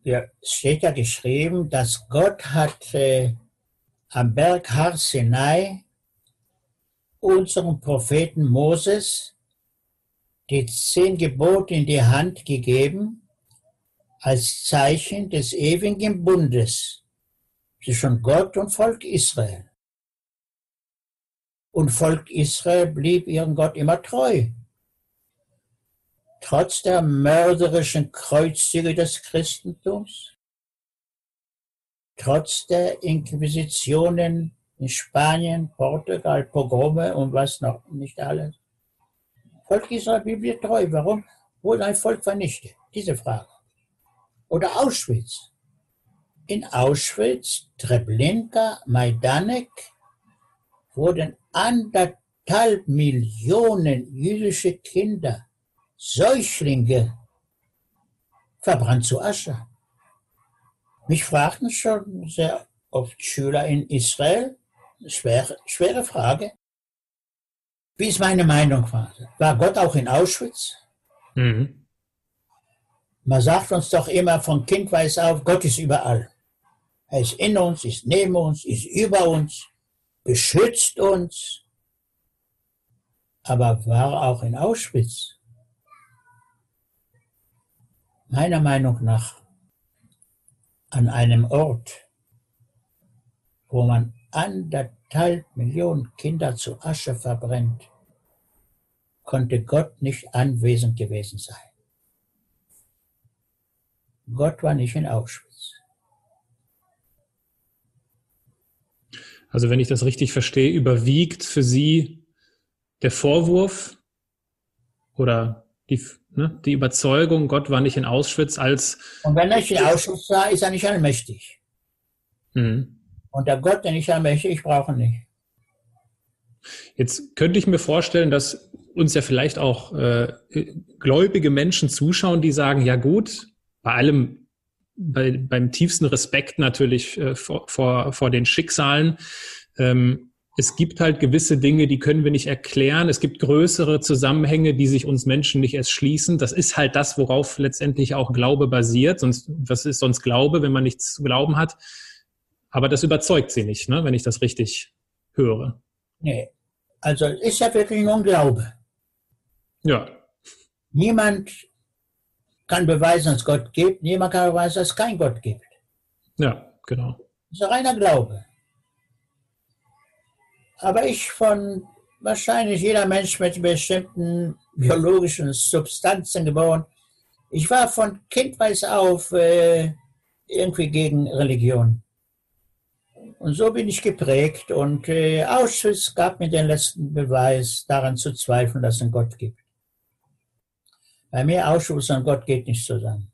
Speaker 3: ja, es steht ja geschrieben, dass Gott hat äh, am Berg Har Sinai unserem Propheten Moses die zehn Gebote in die Hand gegeben als Zeichen des ewigen Bundes zwischen Gott und Volk Israel. Und Volk Israel blieb ihrem Gott immer treu. Trotz der mörderischen Kreuzzüge des Christentums, trotz der Inquisitionen in Spanien, Portugal, Pogrome und was noch nicht alles. Volk Israel blieb mir treu. Warum wurde ein Volk vernichtet? Diese Frage. Oder Auschwitz. In Auschwitz, Treblinka, Majdanek wurden anderthalb Millionen jüdische Kinder, Säuglinge, verbrannt zu Asche. Mich fragten schon sehr oft Schüler in Israel, schwere, schwere Frage, wie ist meine Meinung? War Gott auch in Auschwitz? Mhm. Man sagt uns doch immer von Kindweis auf, Gott ist überall. Er ist in uns, ist neben uns, ist über uns, beschützt uns. Aber war auch in Auschwitz? Meiner Meinung nach an einem Ort, wo man anderthalb Millionen Kinder zu Asche verbrennt, konnte Gott nicht anwesend gewesen sein. Gott war nicht in Auschwitz.
Speaker 1: Also wenn ich das richtig verstehe, überwiegt für Sie der Vorwurf oder die, ne, die Überzeugung, Gott war nicht in Auschwitz als...
Speaker 3: Und wenn er nicht in Auschwitz war, ist er nicht allmächtig. Mhm. Und der Gott, den ich allmächtig, ich brauche nicht.
Speaker 1: Jetzt könnte ich mir vorstellen, dass uns ja vielleicht auch äh, gläubige Menschen zuschauen, die sagen, ja gut, bei allem, bei, beim tiefsten Respekt natürlich äh, vor, vor, vor den Schicksalen, ähm, es gibt halt gewisse Dinge, die können wir nicht erklären. Es gibt größere Zusammenhänge, die sich uns Menschen nicht erst schließen. Das ist halt das, worauf letztendlich auch Glaube basiert. Sonst, was ist sonst Glaube, wenn man nichts zu glauben hat? Aber das überzeugt sie nicht, ne, wenn ich das richtig höre.
Speaker 3: Nee. Also ist ja wirklich nur ein Glaube.
Speaker 1: Ja.
Speaker 3: Niemand kann beweisen, dass es Gott gibt. Niemand kann beweisen, dass es kein Gott gibt.
Speaker 1: Ja, genau.
Speaker 3: Das ist reiner Glaube. Aber ich von wahrscheinlich jeder Mensch mit bestimmten biologischen Substanzen geboren. Ich war von Kindweis auf äh, irgendwie gegen Religion. Und so bin ich geprägt und äh, Auschwitz gab mir den letzten Beweis, daran zu zweifeln, dass es einen Gott gibt. Bei mir Auschwitz und Gott geht nicht zusammen.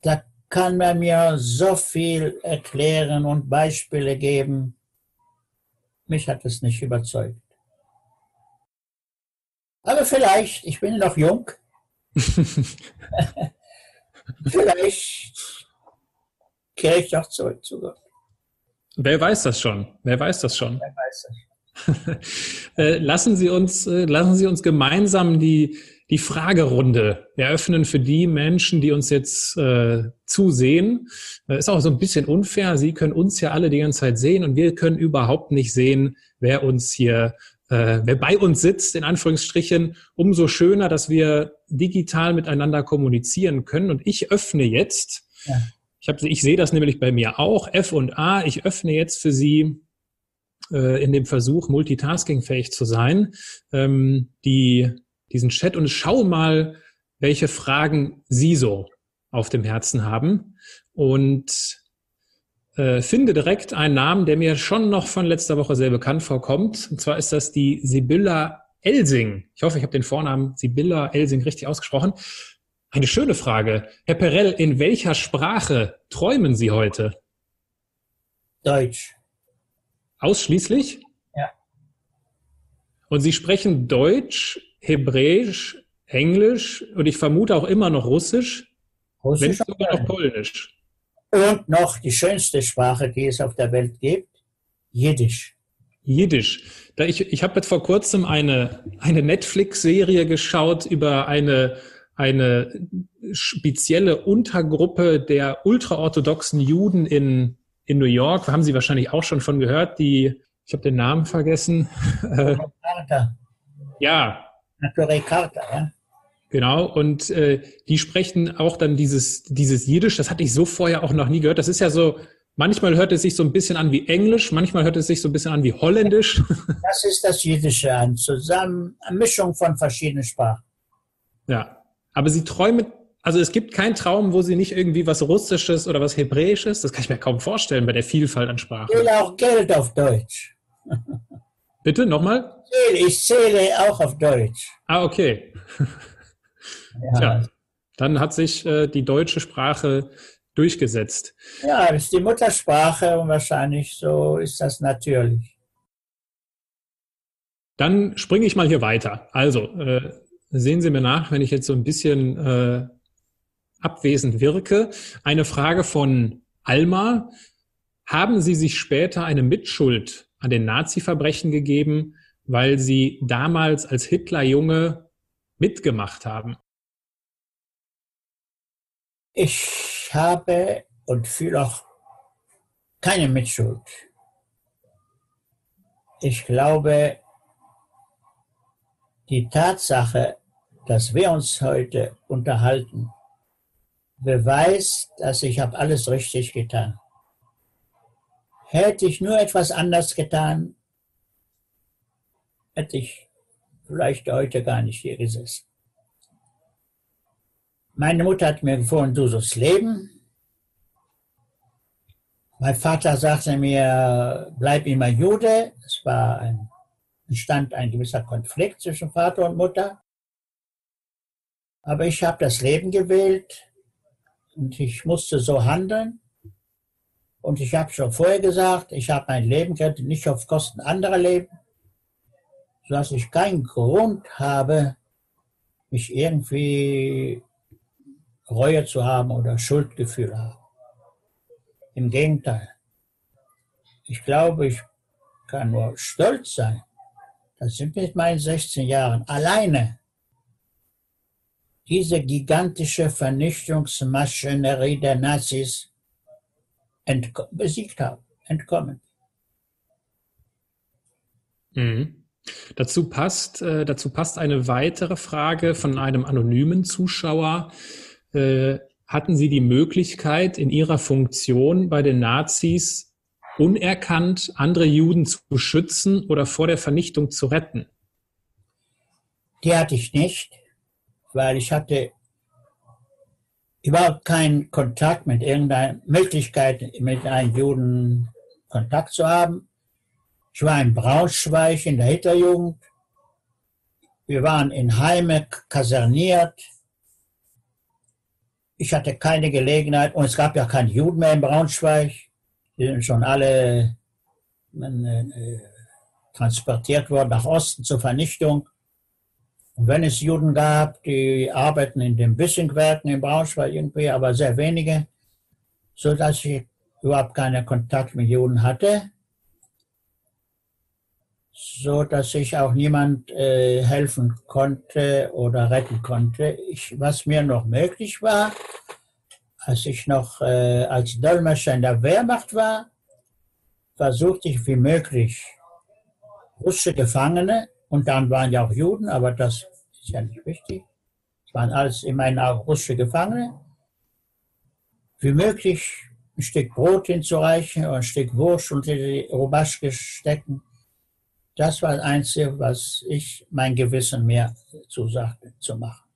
Speaker 3: Da kann man mir so viel erklären und Beispiele geben. Mich hat es nicht überzeugt. Aber vielleicht, ich bin noch jung, vielleicht kehre ich doch zurück zu Gott.
Speaker 1: Wer weiß das schon? Wer weiß das schon? Wer weiß das? Äh, lassen Sie uns, äh, lassen Sie uns gemeinsam die, die Fragerunde eröffnen für die Menschen, die uns jetzt äh, zusehen. Äh, ist auch so ein bisschen unfair. Sie können uns ja alle die ganze Zeit sehen und wir können überhaupt nicht sehen, wer uns hier, äh, wer bei uns sitzt, in Anführungsstrichen. Umso schöner, dass wir digital miteinander kommunizieren können. Und ich öffne jetzt ja. Ich, hab, ich sehe das nämlich bei mir auch. F und A, ich öffne jetzt für Sie äh, in dem Versuch, multitaskingfähig zu sein, ähm, die, diesen Chat und schau mal, welche Fragen Sie so auf dem Herzen haben. Und äh, finde direkt einen Namen, der mir schon noch von letzter Woche sehr bekannt vorkommt. Und zwar ist das die Sibylla Elsing. Ich hoffe, ich habe den Vornamen Sibylla Elsing richtig ausgesprochen. Eine schöne Frage. Herr Perell, in welcher Sprache träumen Sie heute?
Speaker 3: Deutsch.
Speaker 1: Ausschließlich?
Speaker 3: Ja.
Speaker 1: Und Sie sprechen Deutsch, Hebräisch, Englisch und ich vermute auch immer noch Russisch,
Speaker 3: Russisch
Speaker 1: wenn sogar noch Polnisch.
Speaker 3: Und noch die schönste Sprache, die es auf der Welt gibt, Jiddisch.
Speaker 1: Jiddisch. Da ich ich habe jetzt vor kurzem eine, eine Netflix-Serie geschaut über eine eine spezielle Untergruppe der ultraorthodoxen Juden in, in New York. Haben Sie wahrscheinlich auch schon von gehört, die, ich habe den Namen vergessen. Ja.
Speaker 3: Naturell Carter, ja.
Speaker 1: Genau, und äh, die sprechen auch dann dieses, dieses Jiddisch, das hatte ich so vorher auch noch nie gehört. Das ist ja so, manchmal hört es sich so ein bisschen an wie Englisch, manchmal hört es sich so ein bisschen an wie Holländisch.
Speaker 3: Das ist das Jiddische, eine Zusammen eine Mischung von verschiedenen Sprachen.
Speaker 1: Ja, aber sie träumen, also es gibt keinen Traum, wo sie nicht irgendwie was Russisches oder was Hebräisches, das kann ich mir kaum vorstellen bei der Vielfalt an Sprachen.
Speaker 3: Ich will auch Geld auf Deutsch.
Speaker 1: Bitte, nochmal?
Speaker 3: Ich zähle auch auf Deutsch.
Speaker 1: Ah, okay. Ja. Tja, dann hat sich äh, die deutsche Sprache durchgesetzt.
Speaker 3: Ja, das ist die Muttersprache und wahrscheinlich so ist das natürlich.
Speaker 1: Dann springe ich mal hier weiter. Also, äh, sehen Sie mir nach, wenn ich jetzt so ein bisschen äh, abwesend wirke. Eine Frage von Alma. Haben Sie sich später eine Mitschuld an den Nazi-Verbrechen gegeben, weil Sie damals als Hitlerjunge mitgemacht haben?
Speaker 3: Ich habe und fühle auch keine Mitschuld. Ich glaube, die Tatsache, dass wir uns heute unterhalten, beweist, dass ich habe alles richtig getan. Hätte ich nur etwas anders getan, hätte ich vielleicht heute gar nicht hier gesessen. Meine Mutter hat mir empfohlen, du sollst leben. Mein Vater sagte mir, bleib immer Jude. Es war ein, entstand ein gewisser Konflikt zwischen Vater und Mutter. Aber ich habe das Leben gewählt und ich musste so handeln. Und ich habe schon vorher gesagt, ich habe mein Leben gerettet, nicht auf Kosten anderer Leben, sodass ich keinen Grund habe, mich irgendwie Reue zu haben oder Schuldgefühl haben. Im Gegenteil. Ich glaube, ich kann nur stolz sein, dass ich mit meinen 16 Jahren alleine diese gigantische Vernichtungsmaschinerie der Nazis besiegt habe, entkommen.
Speaker 1: Mhm. Dazu passt, äh, dazu passt eine weitere Frage von einem anonymen Zuschauer. Äh, hatten Sie die Möglichkeit, in Ihrer Funktion bei den Nazis unerkannt andere Juden zu beschützen oder vor der Vernichtung zu retten?
Speaker 3: Die hatte ich nicht, weil ich hatte überhaupt keinen Kontakt mit irgendeiner Möglichkeit, mit einem Juden Kontakt zu haben. Ich war in Braunschweig in der Hitlerjugend. Wir waren in Heime kaserniert. Ich hatte keine Gelegenheit und es gab ja keine Juden mehr in Braunschweig. Die sind schon alle äh, transportiert worden nach Osten zur Vernichtung. Und wenn es Juden gab, die arbeiten in den Bissingwerken in Braunschweig irgendwie, aber sehr wenige, so dass ich überhaupt keinen Kontakt mit Juden hatte, so dass ich auch niemand äh, helfen konnte oder retten konnte. Ich, was mir noch möglich war, als ich noch äh, als Dolmetscher in der Wehrmacht war, versuchte ich wie möglich russische Gefangene, und dann waren ja auch Juden, aber das ist ja nicht wichtig, es waren alles immerhin auch russische Gefangene, wie möglich ein Stück Brot hinzureichen oder ein Stück Wurst unter die Robaschke stecken. Das war das Einzige, was ich mein Gewissen mir zusagte zu machen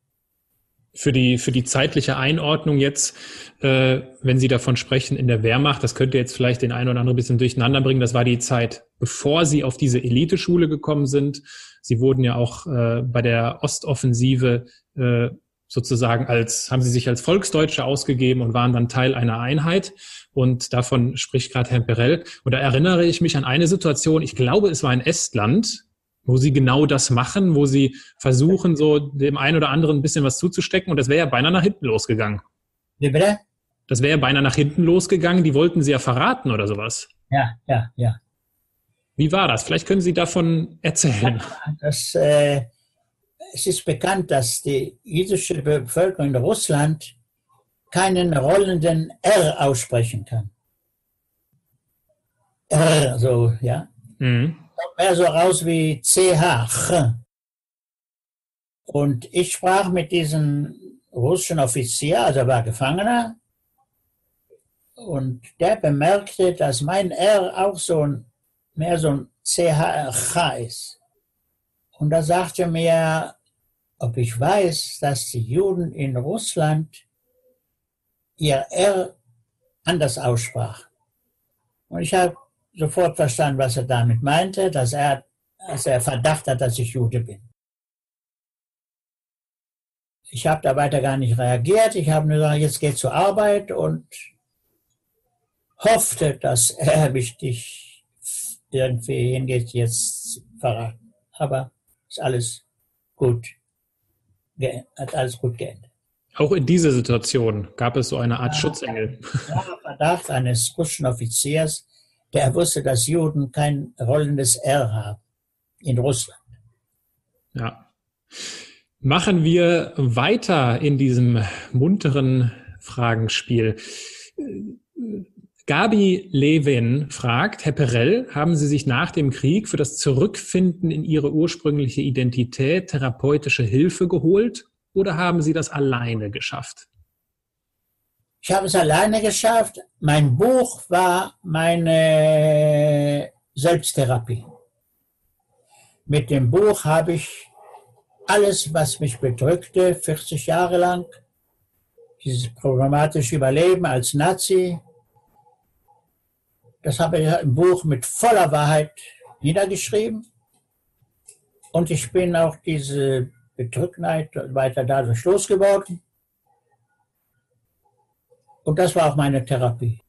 Speaker 1: für die, für die zeitliche Einordnung jetzt, äh, wenn Sie davon sprechen, in der Wehrmacht, das könnte jetzt vielleicht den einen oder anderen ein bisschen durcheinander bringen. Das war die Zeit, bevor Sie auf diese Eliteschule gekommen sind. Sie wurden ja auch äh, bei der Ostoffensive äh, sozusagen als, haben Sie sich als Volksdeutsche ausgegeben und waren dann Teil einer Einheit. Und davon spricht gerade Herr Perel. Und da erinnere ich mich an eine Situation, ich glaube, es war in Estland, wo sie genau das machen, wo sie versuchen, so dem einen oder anderen ein bisschen was zuzustecken. Und das wäre ja beinahe nach hinten losgegangen.
Speaker 3: Wie bitte?
Speaker 1: Das wäre ja beinahe nach hinten losgegangen. Die wollten sie ja verraten oder sowas.
Speaker 3: Ja, ja, ja.
Speaker 1: Wie war das? Vielleicht können Sie davon erzählen.
Speaker 3: Das, äh, es ist bekannt, dass die jüdische Bevölkerung in Russland keinen rollenden R aussprechen kann. R, so, ja. Mhm kommt mehr so raus wie CH. Und ich sprach mit diesem russischen Offizier, also war Gefangener, und der bemerkte, dass mein R auch so ein, mehr so ein CH ist. Und da sagte mir, ob ich weiß, dass die Juden in Russland ihr R anders aussprachen. Und ich habe sofort verstanden, was er damit meinte, dass er als er Verdacht hat, dass ich Jude bin. Ich habe da weiter gar nicht reagiert. Ich habe nur gesagt, jetzt geht zur Arbeit und hoffte, dass er mich nicht irgendwie hingeht, jetzt verraten. Aber ist alles gut, hat alles gut geendet.
Speaker 1: Auch in dieser Situation gab es so eine Art ja, Schutzengel.
Speaker 3: Ja, Verdacht eines russischen Offiziers, der wusste, dass Juden kein rollendes R haben in Russland.
Speaker 1: Ja. Machen wir weiter in diesem munteren Fragenspiel. Gabi Levin fragt, Herr Perel, haben Sie sich nach dem Krieg für das Zurückfinden in Ihre ursprüngliche Identität therapeutische Hilfe geholt oder haben Sie das alleine geschafft?
Speaker 3: Ich habe es alleine geschafft. Mein Buch war meine Selbsttherapie. Mit dem Buch habe ich alles, was mich bedrückte, 40 Jahre lang, dieses problematische Überleben als Nazi, das habe ich im Buch mit voller Wahrheit niedergeschrieben. Und ich bin auch diese Bedrücktheit weiter dadurch losgeworden. Und das war auch meine Therapie.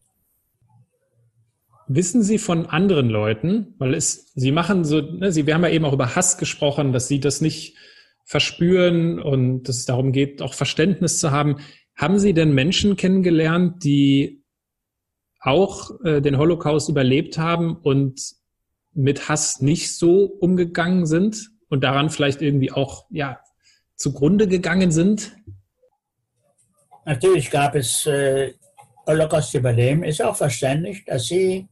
Speaker 1: Wissen Sie von anderen Leuten, weil es, Sie machen so, ne, Sie, wir haben ja eben auch über Hass gesprochen, dass Sie das nicht verspüren und dass es darum geht, auch Verständnis zu haben. Haben Sie denn Menschen kennengelernt, die auch äh, den Holocaust überlebt haben und mit Hass nicht so umgegangen sind und daran vielleicht irgendwie auch ja zugrunde gegangen sind?
Speaker 3: Natürlich gab es äh, Holocaust-Überleben. Ist auch verständlich, dass sie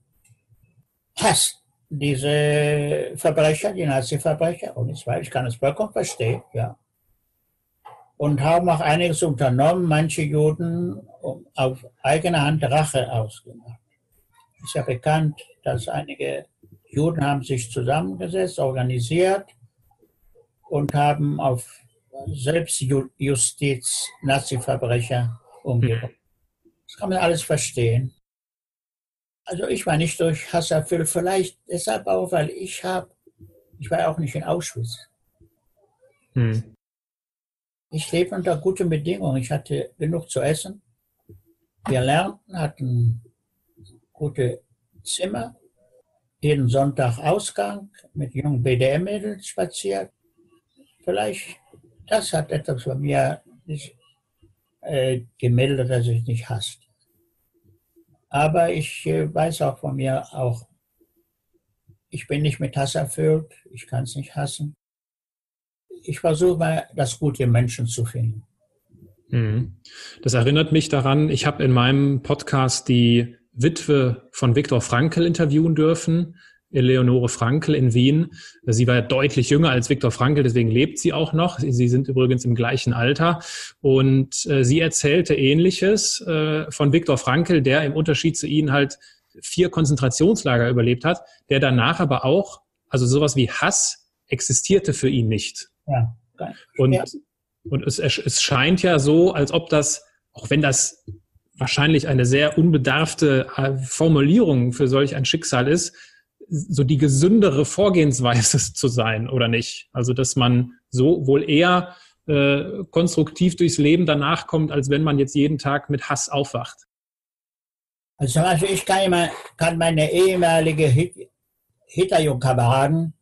Speaker 3: Hass diese Verbrecher, die Nazi-Verbrecher, und ich weiß, ich kann es vollkommen verstehen, ja. Und haben auch einiges unternommen, manche Juden auf eigene Hand Rache ausgemacht. Es ist ja bekannt, dass einige Juden haben sich zusammengesetzt, organisiert und haben auf Selbstjustiz Nazi-Verbrecher umgebracht. Das kann man alles verstehen. Also ich war nicht durch Hass erfüllt, vielleicht deshalb auch, weil ich habe, ich war auch nicht in Auschwitz. Hm. Ich lebe unter guten Bedingungen. Ich hatte genug zu essen. Wir lernten, hatten gute Zimmer, jeden Sonntag Ausgang mit jungen BDM-Mädels spaziert. Vielleicht das hat etwas bei mir nicht, äh, gemeldet, dass ich nicht hasst. Aber ich äh, weiß auch von mir auch, ich bin nicht mit Hass erfüllt, ich kann es nicht hassen. Ich versuche mal, das Gute im Menschen zu finden.
Speaker 1: Mhm. Das erinnert mich daran, ich habe in meinem Podcast die Witwe von Viktor Frankl interviewen dürfen. Eleonore Frankl in Wien. Sie war deutlich jünger als Viktor Frankl, deswegen lebt sie auch noch. Sie sind übrigens im gleichen Alter. Und äh, sie erzählte Ähnliches äh, von Viktor Frankl, der im Unterschied zu ihnen halt vier Konzentrationslager überlebt hat, der danach aber auch, also sowas wie Hass existierte für ihn nicht. Ja, und, ja. und es, es scheint ja so, als ob das, auch wenn das wahrscheinlich eine sehr unbedarfte äh, Formulierung für solch ein Schicksal ist, so die gesündere Vorgehensweise zu sein oder nicht. Also dass man so wohl eher äh, konstruktiv durchs Leben danach kommt, als wenn man jetzt jeden Tag mit Hass aufwacht.
Speaker 3: Also zum Beispiel, ich kann, immer, kann meine ehemalige Hitlerjungkameraden,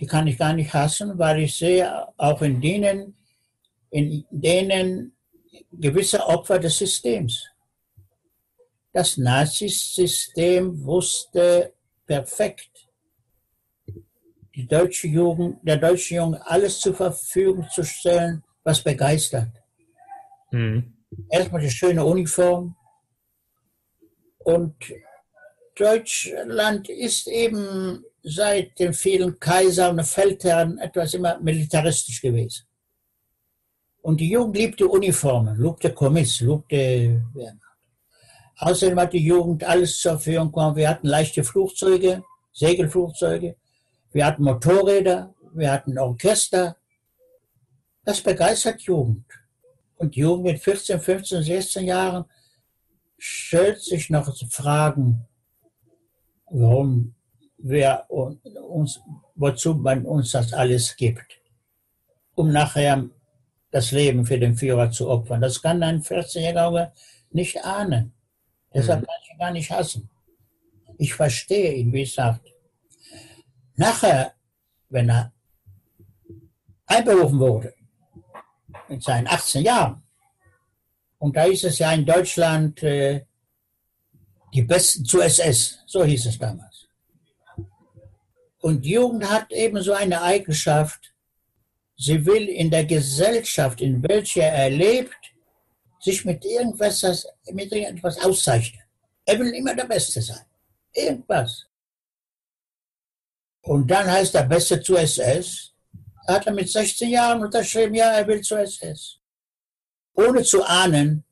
Speaker 3: die kann ich gar nicht hassen, weil ich sehe auch in denen, in denen gewisse Opfer des Systems. Das Nazisystem wusste perfekt, die deutsche Jugend, der deutsche Jugend alles zur Verfügung zu stellen, was begeistert. Mhm. Erstmal die schöne Uniform. Und Deutschland ist eben seit den vielen Kaisern und Feldherren etwas immer militaristisch gewesen. Und die Jugend liebte Uniformen, liebte Kommiss, liebte Wehrmacht. Außerdem hat die Jugend alles zur Verfügung gehabt. Wir hatten leichte Flugzeuge, Segelflugzeuge, wir hatten Motorräder, wir hatten Orchester. Das begeistert Jugend. Und Jugend mit 14, 15, 16 Jahren stellt sich noch Fragen, warum wer uns, wozu man uns das alles gibt, um nachher das Leben für den Führer zu opfern. Das kann ein 14-Jähriger nicht ahnen. Deshalb mhm. kann ich ihn gar nicht hassen. Ich verstehe ihn, wie gesagt. Nachher, wenn er einberufen wurde, mit seinen 18 Jahren, und da ist es ja in Deutschland äh, die Besten zu SS, so hieß es damals. Und Jugend hat eben so eine Eigenschaft, sie will in der Gesellschaft, in welcher er lebt, sich mit irgendwas, mit irgendwas auszeichnen. Er will immer der Beste sein. Irgendwas. Und dann heißt der Beste zu SS. Hat er mit 16 Jahren unterschrieben, ja, er will zu SS. Ohne zu ahnen,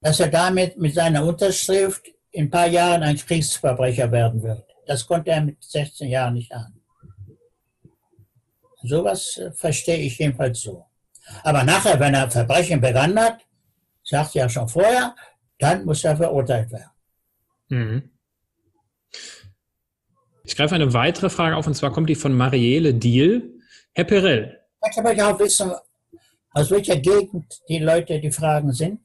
Speaker 3: dass er damit mit seiner Unterschrift in ein paar Jahren ein Kriegsverbrecher werden wird. Das konnte er mit 16 Jahren nicht ahnen. Sowas äh, verstehe ich jedenfalls so. Aber nachher, wenn er Verbrechen begangen hat, sagt ja schon vorher, dann muss er verurteilt werden. Mhm.
Speaker 1: Ich greife eine weitere Frage auf, und zwar kommt die von Marielle Diel. Herr Perel.
Speaker 3: Ich möchte auch wissen, aus welcher Gegend die Leute, die Fragen sind.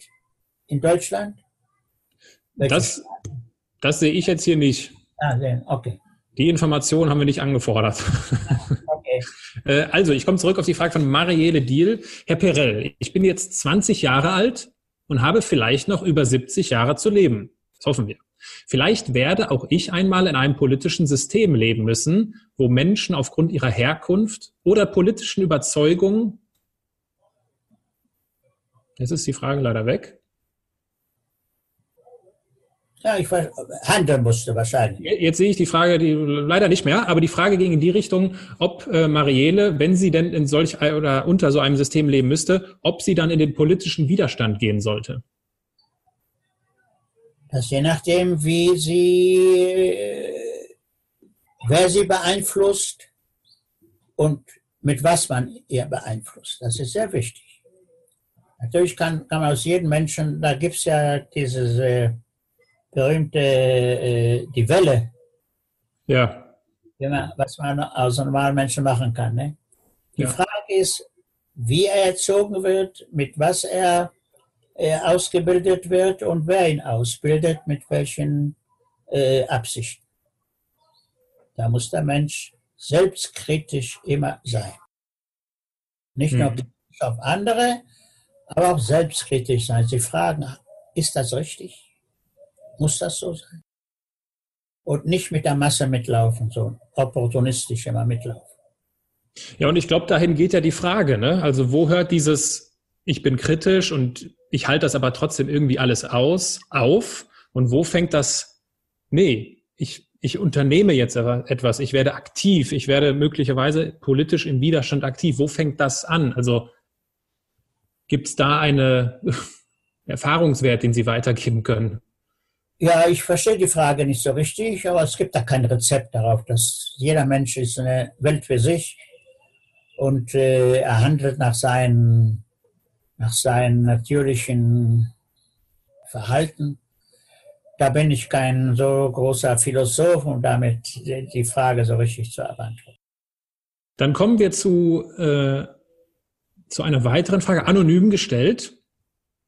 Speaker 3: In Deutschland?
Speaker 1: das, das sehe ich jetzt hier nicht.
Speaker 3: Ah, okay.
Speaker 1: Die Information haben wir nicht angefordert. Okay. Äh, also, ich komme zurück auf die Frage von Marielle Diel. Herr Perel, ich bin jetzt 20 Jahre alt und habe vielleicht noch über 70 Jahre zu leben. Das hoffen wir. Vielleicht werde auch ich einmal in einem politischen System leben müssen, wo Menschen aufgrund ihrer Herkunft oder politischen Überzeugungen, jetzt ist die Frage leider weg,
Speaker 3: ja, ich handeln musste wahrscheinlich.
Speaker 1: Jetzt sehe ich die Frage, die leider nicht mehr, aber die Frage ging in die Richtung, ob äh, Marielle, wenn sie denn in solch oder unter so einem System leben müsste, ob sie dann in den politischen Widerstand gehen sollte.
Speaker 3: Das je nachdem, wie sie, wer sie beeinflusst und mit was man ihr beeinflusst. Das ist sehr wichtig. Natürlich kann, kann man aus jedem Menschen, da gibt es ja dieses äh, berühmte, äh, die Welle.
Speaker 1: Ja.
Speaker 3: Man, was man aus normalen Menschen machen kann. Ne? Die ja. Frage ist, wie er erzogen wird, mit was er äh, ausgebildet wird und wer ihn ausbildet, mit welchen äh, Absichten. Da muss der Mensch selbstkritisch immer sein. Nicht mhm. nur auf andere, aber auch selbstkritisch sein. Sie fragen, ist das richtig? Muss das so sein? Und nicht mit der Masse mitlaufen, so opportunistisch immer mitlaufen.
Speaker 1: Ja, und ich glaube, dahin geht ja die Frage, ne? Also wo hört dieses, ich bin kritisch und ich halte das aber trotzdem irgendwie alles aus, auf? Und wo fängt das, nee, ich, ich unternehme jetzt etwas, ich werde aktiv, ich werde möglicherweise politisch im Widerstand aktiv. Wo fängt das an? Also gibt es da eine Erfahrungswert, den Sie weitergeben können?
Speaker 3: Ja, ich verstehe die Frage nicht so richtig, aber es gibt da kein Rezept darauf. Dass jeder Mensch ist eine Welt für sich und äh, er handelt nach seinen, nach seinem natürlichen Verhalten. Da bin ich kein so großer Philosoph, um damit die Frage so richtig zu beantworten.
Speaker 1: Dann kommen wir zu, äh, zu einer weiteren Frage, anonym gestellt.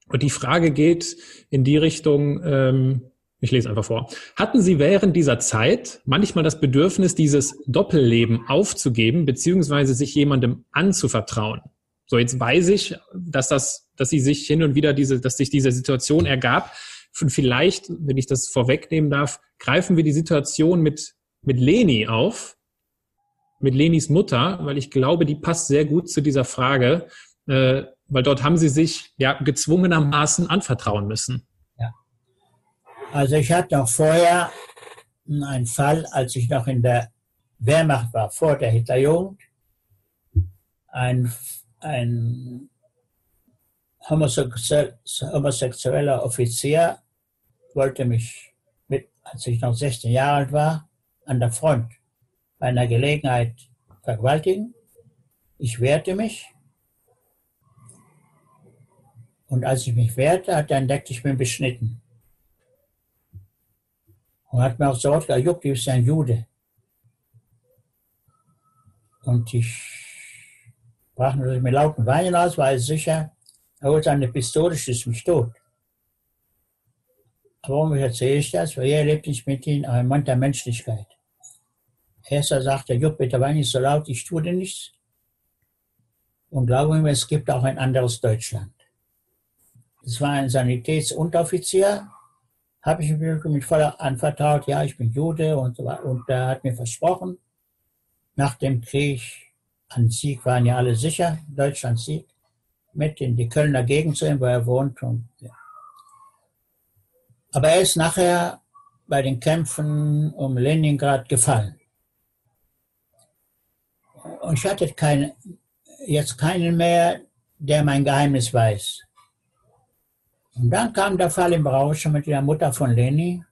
Speaker 1: Und die Frage geht in die Richtung, ähm, ich lese einfach vor. Hatten Sie während dieser Zeit manchmal das Bedürfnis, dieses Doppelleben aufzugeben, beziehungsweise sich jemandem anzuvertrauen? So, jetzt weiß ich, dass das, dass Sie sich hin und wieder diese, dass sich diese Situation ergab. Und vielleicht, wenn ich das vorwegnehmen darf, greifen wir die Situation mit, mit Leni auf, mit Lenis Mutter, weil ich glaube, die passt sehr gut zu dieser Frage, äh, weil dort haben Sie sich ja gezwungenermaßen anvertrauen müssen.
Speaker 3: Also ich hatte auch vorher einen Fall, als ich noch in der Wehrmacht war, vor der Hitlerjugend, ein, ein homosexueller Offizier wollte mich, mit, als ich noch 16 Jahre alt war, an der Front bei einer Gelegenheit vergewaltigen. Ich wehrte mich. Und als ich mich wehrte, hat er entdeckt, ich bin beschnitten. Und hat mir auch sofort Jupp, du bist ein Jude. Und ich brach natürlich mit lauten Weinen aus, weil sicher, er holt seine Pistole, schießt mich tot. Warum erzähle ich das? Weil er lebt nicht mit aber ein Mann der Menschlichkeit. Erster sagte, Jupp, bitte wein nicht so laut, ich tue dir nichts. Und glaube mir, es gibt auch ein anderes Deutschland. Es war ein Sanitätsunteroffizier, habe ich mir mit voller anvertraut, ja, ich bin Jude und so weiter. Und er hat mir versprochen, nach dem Krieg an Sieg waren ja alle sicher, Deutschland Sieg, mit in die Kölner Gegend zu ihm, wo er wohnt. Und, ja. Aber er ist nachher bei den Kämpfen um Leningrad gefallen. Und ich hatte keine, jetzt keinen mehr, der mein Geheimnis weiß. Und dann kam der Fall im Rausche mit der Mutter von Leni.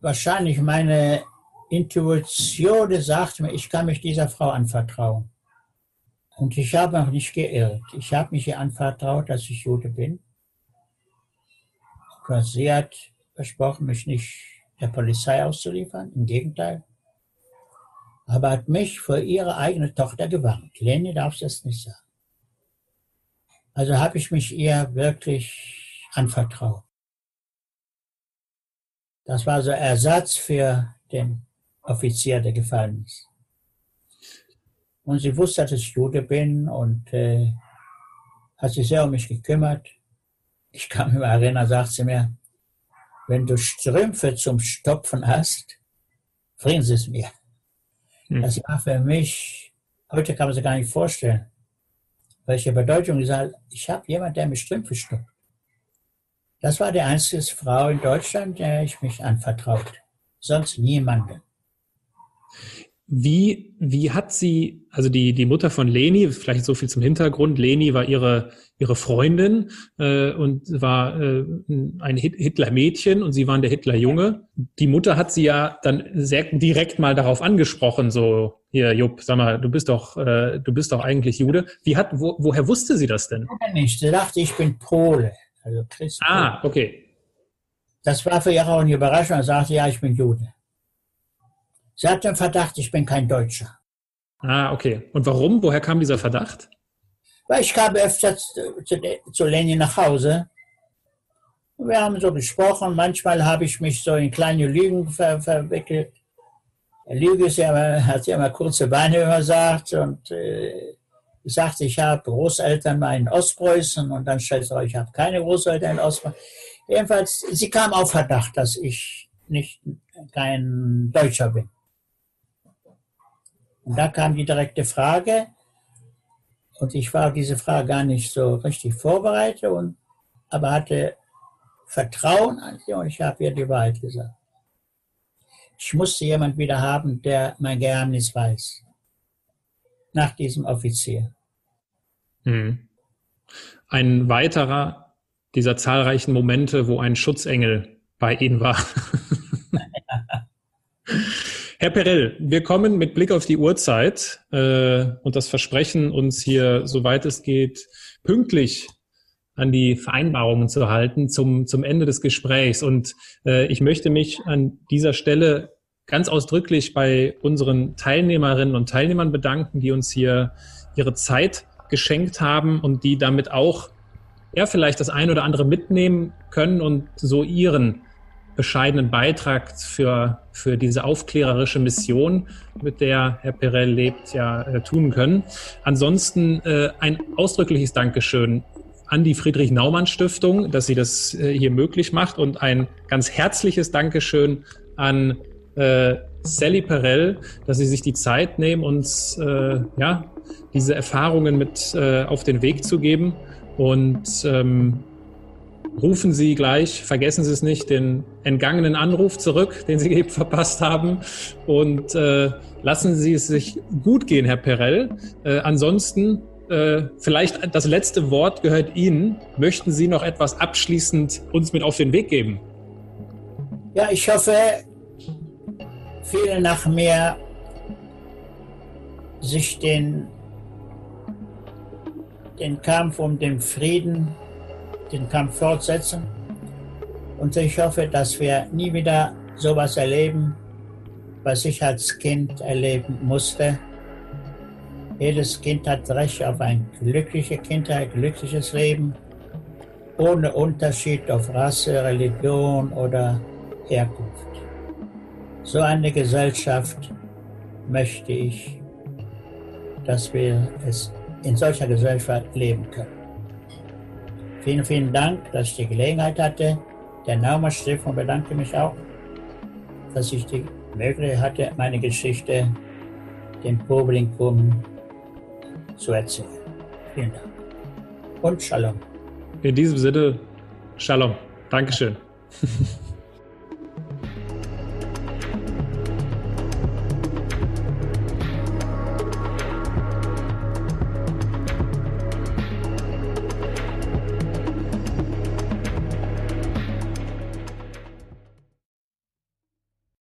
Speaker 3: Wahrscheinlich meine Intuition sagte mir, ich kann mich dieser Frau anvertrauen. Und ich habe mich nicht geirrt. Ich habe mich ihr anvertraut, dass ich Jude bin. Sie hat versprochen, mich nicht der Polizei auszuliefern. Im Gegenteil aber hat mich vor ihre eigene Tochter gewarnt. Leni darf das nicht sagen. Also habe ich mich ihr wirklich anvertraut. Das war so Ersatz für den Offizier, der gefallen ist. Und sie wusste, dass ich Jude bin und äh, hat sich sehr um mich gekümmert. Ich kam im Arena, sagt sie mir, wenn du Strümpfe zum Stopfen hast, bringen sie es mir. Hm. Das war für mich, heute kann man sich gar nicht vorstellen, welche Bedeutung gesagt ich habe jemanden, der mich Strümpfe stoppt. Das war die einzige Frau in Deutschland, der ich mich anvertraut. Sonst niemanden.
Speaker 1: Wie, wie hat sie, also die, die Mutter von Leni, vielleicht so viel zum Hintergrund, Leni war ihre, ihre Freundin äh, und war äh, ein Hitler-Mädchen und sie waren der Hitler-Junge. Die Mutter hat sie ja dann sehr direkt mal darauf angesprochen, so, hier, Jupp, sag mal, du bist doch, äh, du bist doch eigentlich Jude. Wie hat, wo, woher wusste sie das denn?
Speaker 3: Nicht. Sie dachte, ich bin Pole, also
Speaker 1: Christ. Ah, okay.
Speaker 3: Das war für ihre auch eine Überraschung. Er sagte, ja, ich bin Jude. Sie hat den Verdacht, ich bin kein Deutscher.
Speaker 1: Ah, okay. Und warum? Woher kam dieser Verdacht?
Speaker 3: Weil ich kam öfter zu, zu Lenin nach Hause. Wir haben so gesprochen. Manchmal habe ich mich so in kleine Lügen ver verwickelt. Lüge ist ja, hat ja immer kurze Beine, wie man sagt. Und äh, ich sagte, ich habe Großeltern mal in Ostpreußen und dann stellt sich ich habe keine Großeltern in Ostpreußen. Jedenfalls, sie kam auf Verdacht, dass ich nicht kein Deutscher bin. Und da kam die direkte Frage, und ich war diese Frage gar nicht so richtig vorbereitet, und, aber hatte Vertrauen an sie und ich habe ihr die Wahrheit gesagt. Ich musste jemand wieder haben, der mein Geheimnis weiß. Nach diesem Offizier.
Speaker 1: Hm. Ein weiterer dieser zahlreichen Momente, wo ein Schutzengel bei Ihnen war. Herr Perel, wir kommen mit Blick auf die Uhrzeit äh, und das Versprechen, uns hier, soweit es geht, pünktlich an die Vereinbarungen zu halten zum, zum Ende des Gesprächs. Und äh, ich möchte mich an dieser Stelle ganz ausdrücklich bei unseren Teilnehmerinnen und Teilnehmern bedanken, die uns hier ihre Zeit geschenkt haben und die damit auch ja vielleicht das ein oder andere mitnehmen können und so ihren bescheidenen Beitrag für, für diese aufklärerische Mission, mit der Herr Perel lebt, ja äh, tun können. Ansonsten äh, ein ausdrückliches Dankeschön an die Friedrich Naumann Stiftung, dass sie das äh, hier möglich macht und ein ganz herzliches Dankeschön an äh, Sally Perel, dass sie sich die Zeit nehmen, uns äh, ja, diese Erfahrungen mit äh, auf den Weg zu geben. Und ähm, rufen Sie gleich, vergessen Sie es nicht, den entgangenen Anruf zurück, den Sie eben verpasst haben. Und äh, lassen Sie es sich gut gehen, Herr Perel. Äh, ansonsten, äh, vielleicht das letzte Wort gehört Ihnen. Möchten Sie noch etwas abschließend uns mit auf den Weg geben?
Speaker 3: Ja, ich hoffe, viele nach mir sich den, den Kampf um den Frieden den Kampf fortsetzen. Und ich hoffe, dass wir nie wieder sowas erleben, was ich als Kind erleben musste. Jedes Kind hat Recht auf eine glückliche Kindheit, glückliches Leben, ohne Unterschied auf Rasse, Religion oder Herkunft. So eine Gesellschaft möchte ich, dass wir es in solcher Gesellschaft leben können. Vielen, vielen Dank, dass ich die Gelegenheit hatte. Der Naumer Stiftung bedanke mich auch, dass ich die Möglichkeit hatte, meine Geschichte dem Publikum zu erzählen. Vielen Dank. Und Shalom.
Speaker 1: In diesem Sinne, Shalom. Dankeschön.